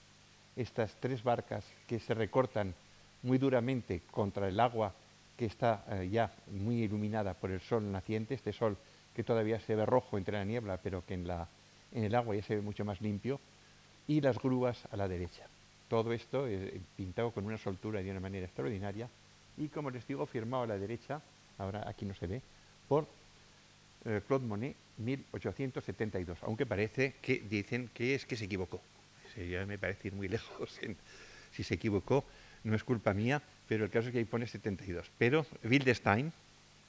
estas tres barcas que se recortan muy duramente contra el agua que está eh, ya muy iluminada por el sol naciente, este sol que todavía se ve rojo entre la niebla, pero que en, la, en el agua ya se ve mucho más limpio, y las grúas a la derecha. Todo esto eh, pintado con una soltura de una manera extraordinaria y, como les digo, firmado a la derecha, ahora aquí no se ve, por eh, Claude Monet 1872, aunque parece que dicen que es que se equivocó ya me parece ir muy lejos. si se equivocó, no es culpa mía, pero el caso es que ahí pone 72. Pero Wildestein,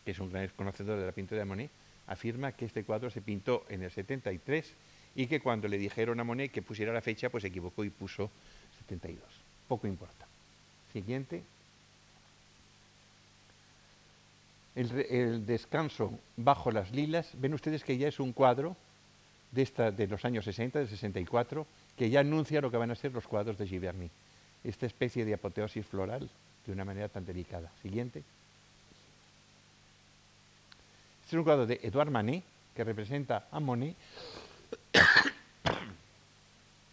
que es un gran conocedor de la pintura de Monet, afirma que este cuadro se pintó en el 73 y que cuando le dijeron a Monet que pusiera la fecha, pues se equivocó y puso 72. Poco importa. Siguiente. El, el, descanso bajo las lilas. Ven ustedes que ya es un cuadro de, esta, de los años 60, del 64, que ya anuncia lo que van a ser los cuadros de Giverny. Esta especie de apoteosis floral de una manera tan delicada. Siguiente. Este es un cuadro de Edouard Manet, que representa a Monet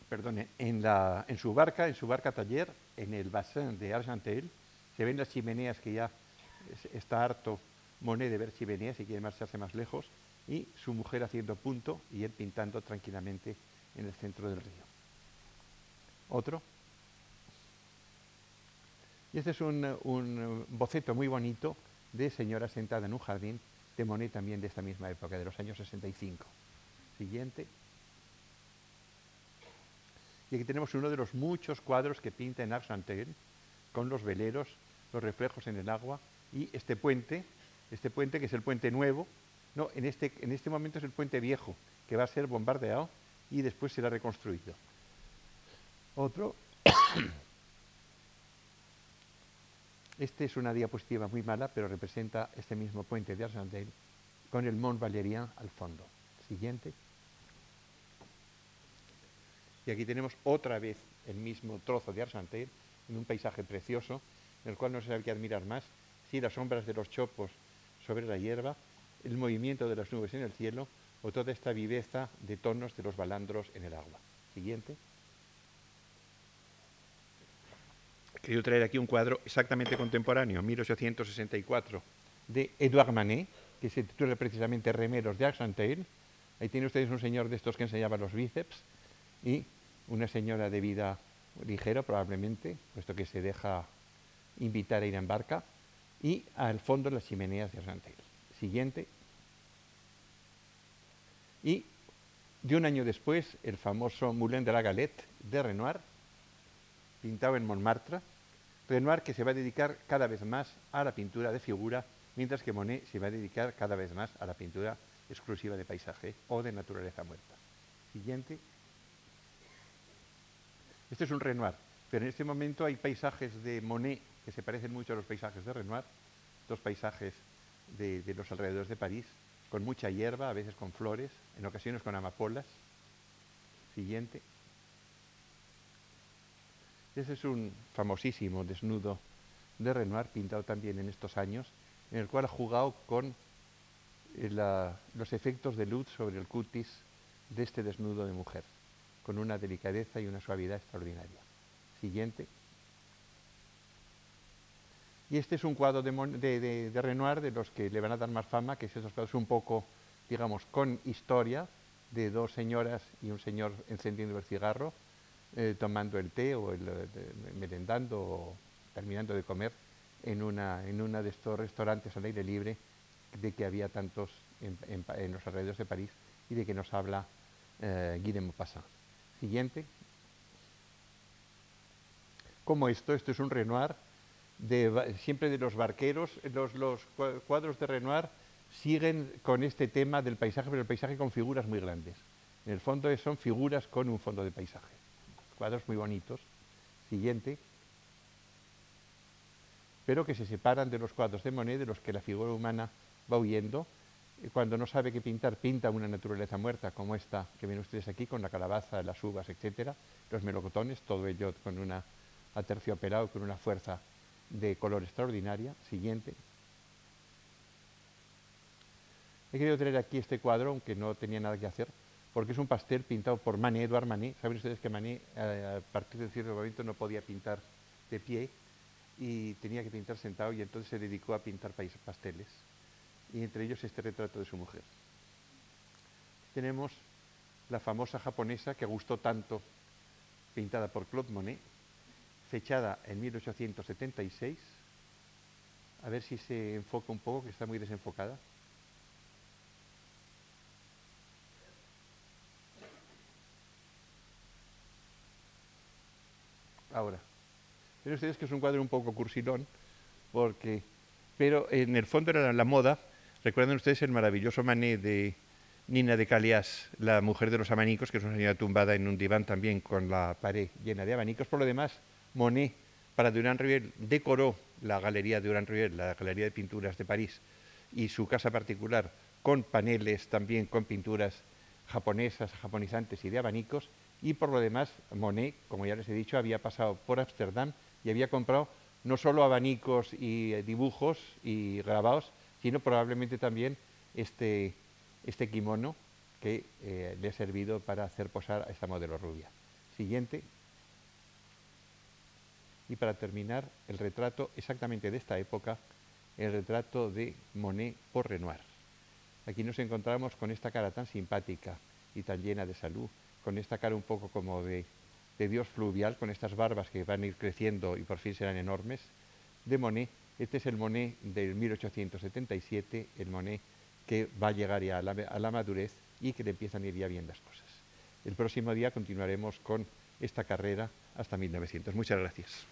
perdone, en, su barca, en su barca taller, en el bassin de Argentel, se ven las chimeneas que ya está harto Monet de ver chimeneas y quiere marcharse más lejos, y su mujer haciendo punto y él pintando tranquilamente en el centro del río. Otro. Y este es un, boceto muy bonito de Señora sentada en un jardín de Monet también de esta misma época, de los años 65. Siguiente. Y aquí tenemos uno de los muchos cuadros que pinta en Argenteuil, con los veleros, los reflejos en el agua y este puente, este puente que es el puente nuevo, no, en este, en este momento es el puente viejo, que va a ser bombardeado y después será reconstruido. Otro. Este es una diapositiva muy mala, pero representa este mismo puente de Argenteuil con el Mont Valérien al fondo. Siguiente. Y aquí tenemos otra vez el mismo trozo de Argenteuil en un paisaje precioso, en el cual no se sabe qué admirar más, si las sombras de los chopos sobre la hierba, el movimiento de las nubes en el cielo o toda esta viveza de tonos de los balandros en el agua. Siguiente. Quiero traer aquí un cuadro exactamente contemporáneo, 1864, de Edouard Manet, que se titula precisamente Remeros de Argenteuil. Ahí tiene ustedes un señor de estos que enseñaba los bíceps y una señora de vida ligera probablemente, puesto que se deja invitar a ir en barca, y al fondo las chimeneas de Argenteuil. Siguiente. Y de un año después, el famoso Moulin de la Galette de Renoir, pintado en Montmartre, Renoir que se va a dedicar cada vez más a la pintura de figura, mientras que Monet se va a dedicar cada vez más a la pintura exclusiva de paisaje o de naturaleza muerta. Siguiente. Este es un Renoir, pero en este momento hay paisajes de Monet que se parecen mucho a los paisajes de Renoir, dos paisajes de, los alrededores de París, con mucha hierba, a veces con flores, en ocasiones con amapolas. Siguiente. Ese es un famosísimo desnudo de Renoir, pintado también en estos años, en el cual ha jugado con eh, los efectos de luz sobre el cutis de este desnudo de mujer, con una delicadeza y una suavidad extraordinaria. Siguiente. Y este es un cuadro de, Renoir de los que le van a dar más fama, que es esos cuadros un poco, digamos, con historia, de dos señoras y un señor encendiendo el cigarro, eh, tomando el té o el, merendando o terminando de comer en una de estos restaurantes al aire libre de que había tantos en, los alrededores de París y de que nos habla eh, Guy de Maupassant. Siguiente. Como esto, esto es un Renoir, siempre de los barqueros, los, los cuadros de Renoir siguen con este tema del paisaje, pero el paisaje con figuras muy grandes. En el fondo son figuras con un fondo de paisaje cuadros muy bonitos. Siguiente. Pero que se separan de los cuadros de Monet, de los que la figura humana va huyendo. Cuando no sabe qué pintar, pinta una naturaleza muerta, como esta que ven ustedes aquí, con la calabaza, las uvas, etcétera, los melocotones, todo ello con una aterciopelado, con una fuerza de color extraordinaria. Siguiente. He querido traer aquí este cuadro, aunque no tenía nada que hacer, porque es un pastel pintado por Manet, Edouard Manet. Saben ustedes que Manet eh, a partir de cierto momento no podía pintar de pie y tenía que pintar sentado y entonces se dedicó a pintar pasteles y entre ellos este retrato de su mujer. Tenemos la famosa japonesa que gustó tanto, pintada por Claude Monet, fechada en 1876. A ver si se enfoca un poco, que está muy desenfocada. ahora. Ven ustedes que es un cuadro un poco cursilón, porque, pero en el fondo era la moda. Recuerden ustedes el maravilloso mané de Nina de Calias, la mujer de los abanicos, que es una señora tumbada en un diván también con la pared llena de abanicos. Por lo demás, Monet, para Durand Ruel, decoró la galería de Durand Ruel, la galería de pinturas de París, y su casa particular con paneles también con pinturas japonesas, japonizantes y de abanicos, y por lo demás, Monet, como ya les he dicho, había pasado por Ámsterdam y había comprado no solo abanicos y dibujos y grabados, sino probablemente también este, este kimono que eh, le ha servido para hacer posar a esta modelo rubia. Siguiente. Y para terminar, el retrato exactamente de esta época, el retrato de Monet por Renoir. Aquí nos encontramos con esta cara tan simpática y tan llena de salud, con esta cara un poco como de, dios fluvial, con estas barbas que van a ir creciendo y por fin serán enormes, de Monet, Este es el Monet del 1877, el Monet que va a llegar ya a la, madurez y que le empiezan a ir ya bien las cosas. El próximo día continuaremos con esta carrera hasta 1900. Muchas gracias.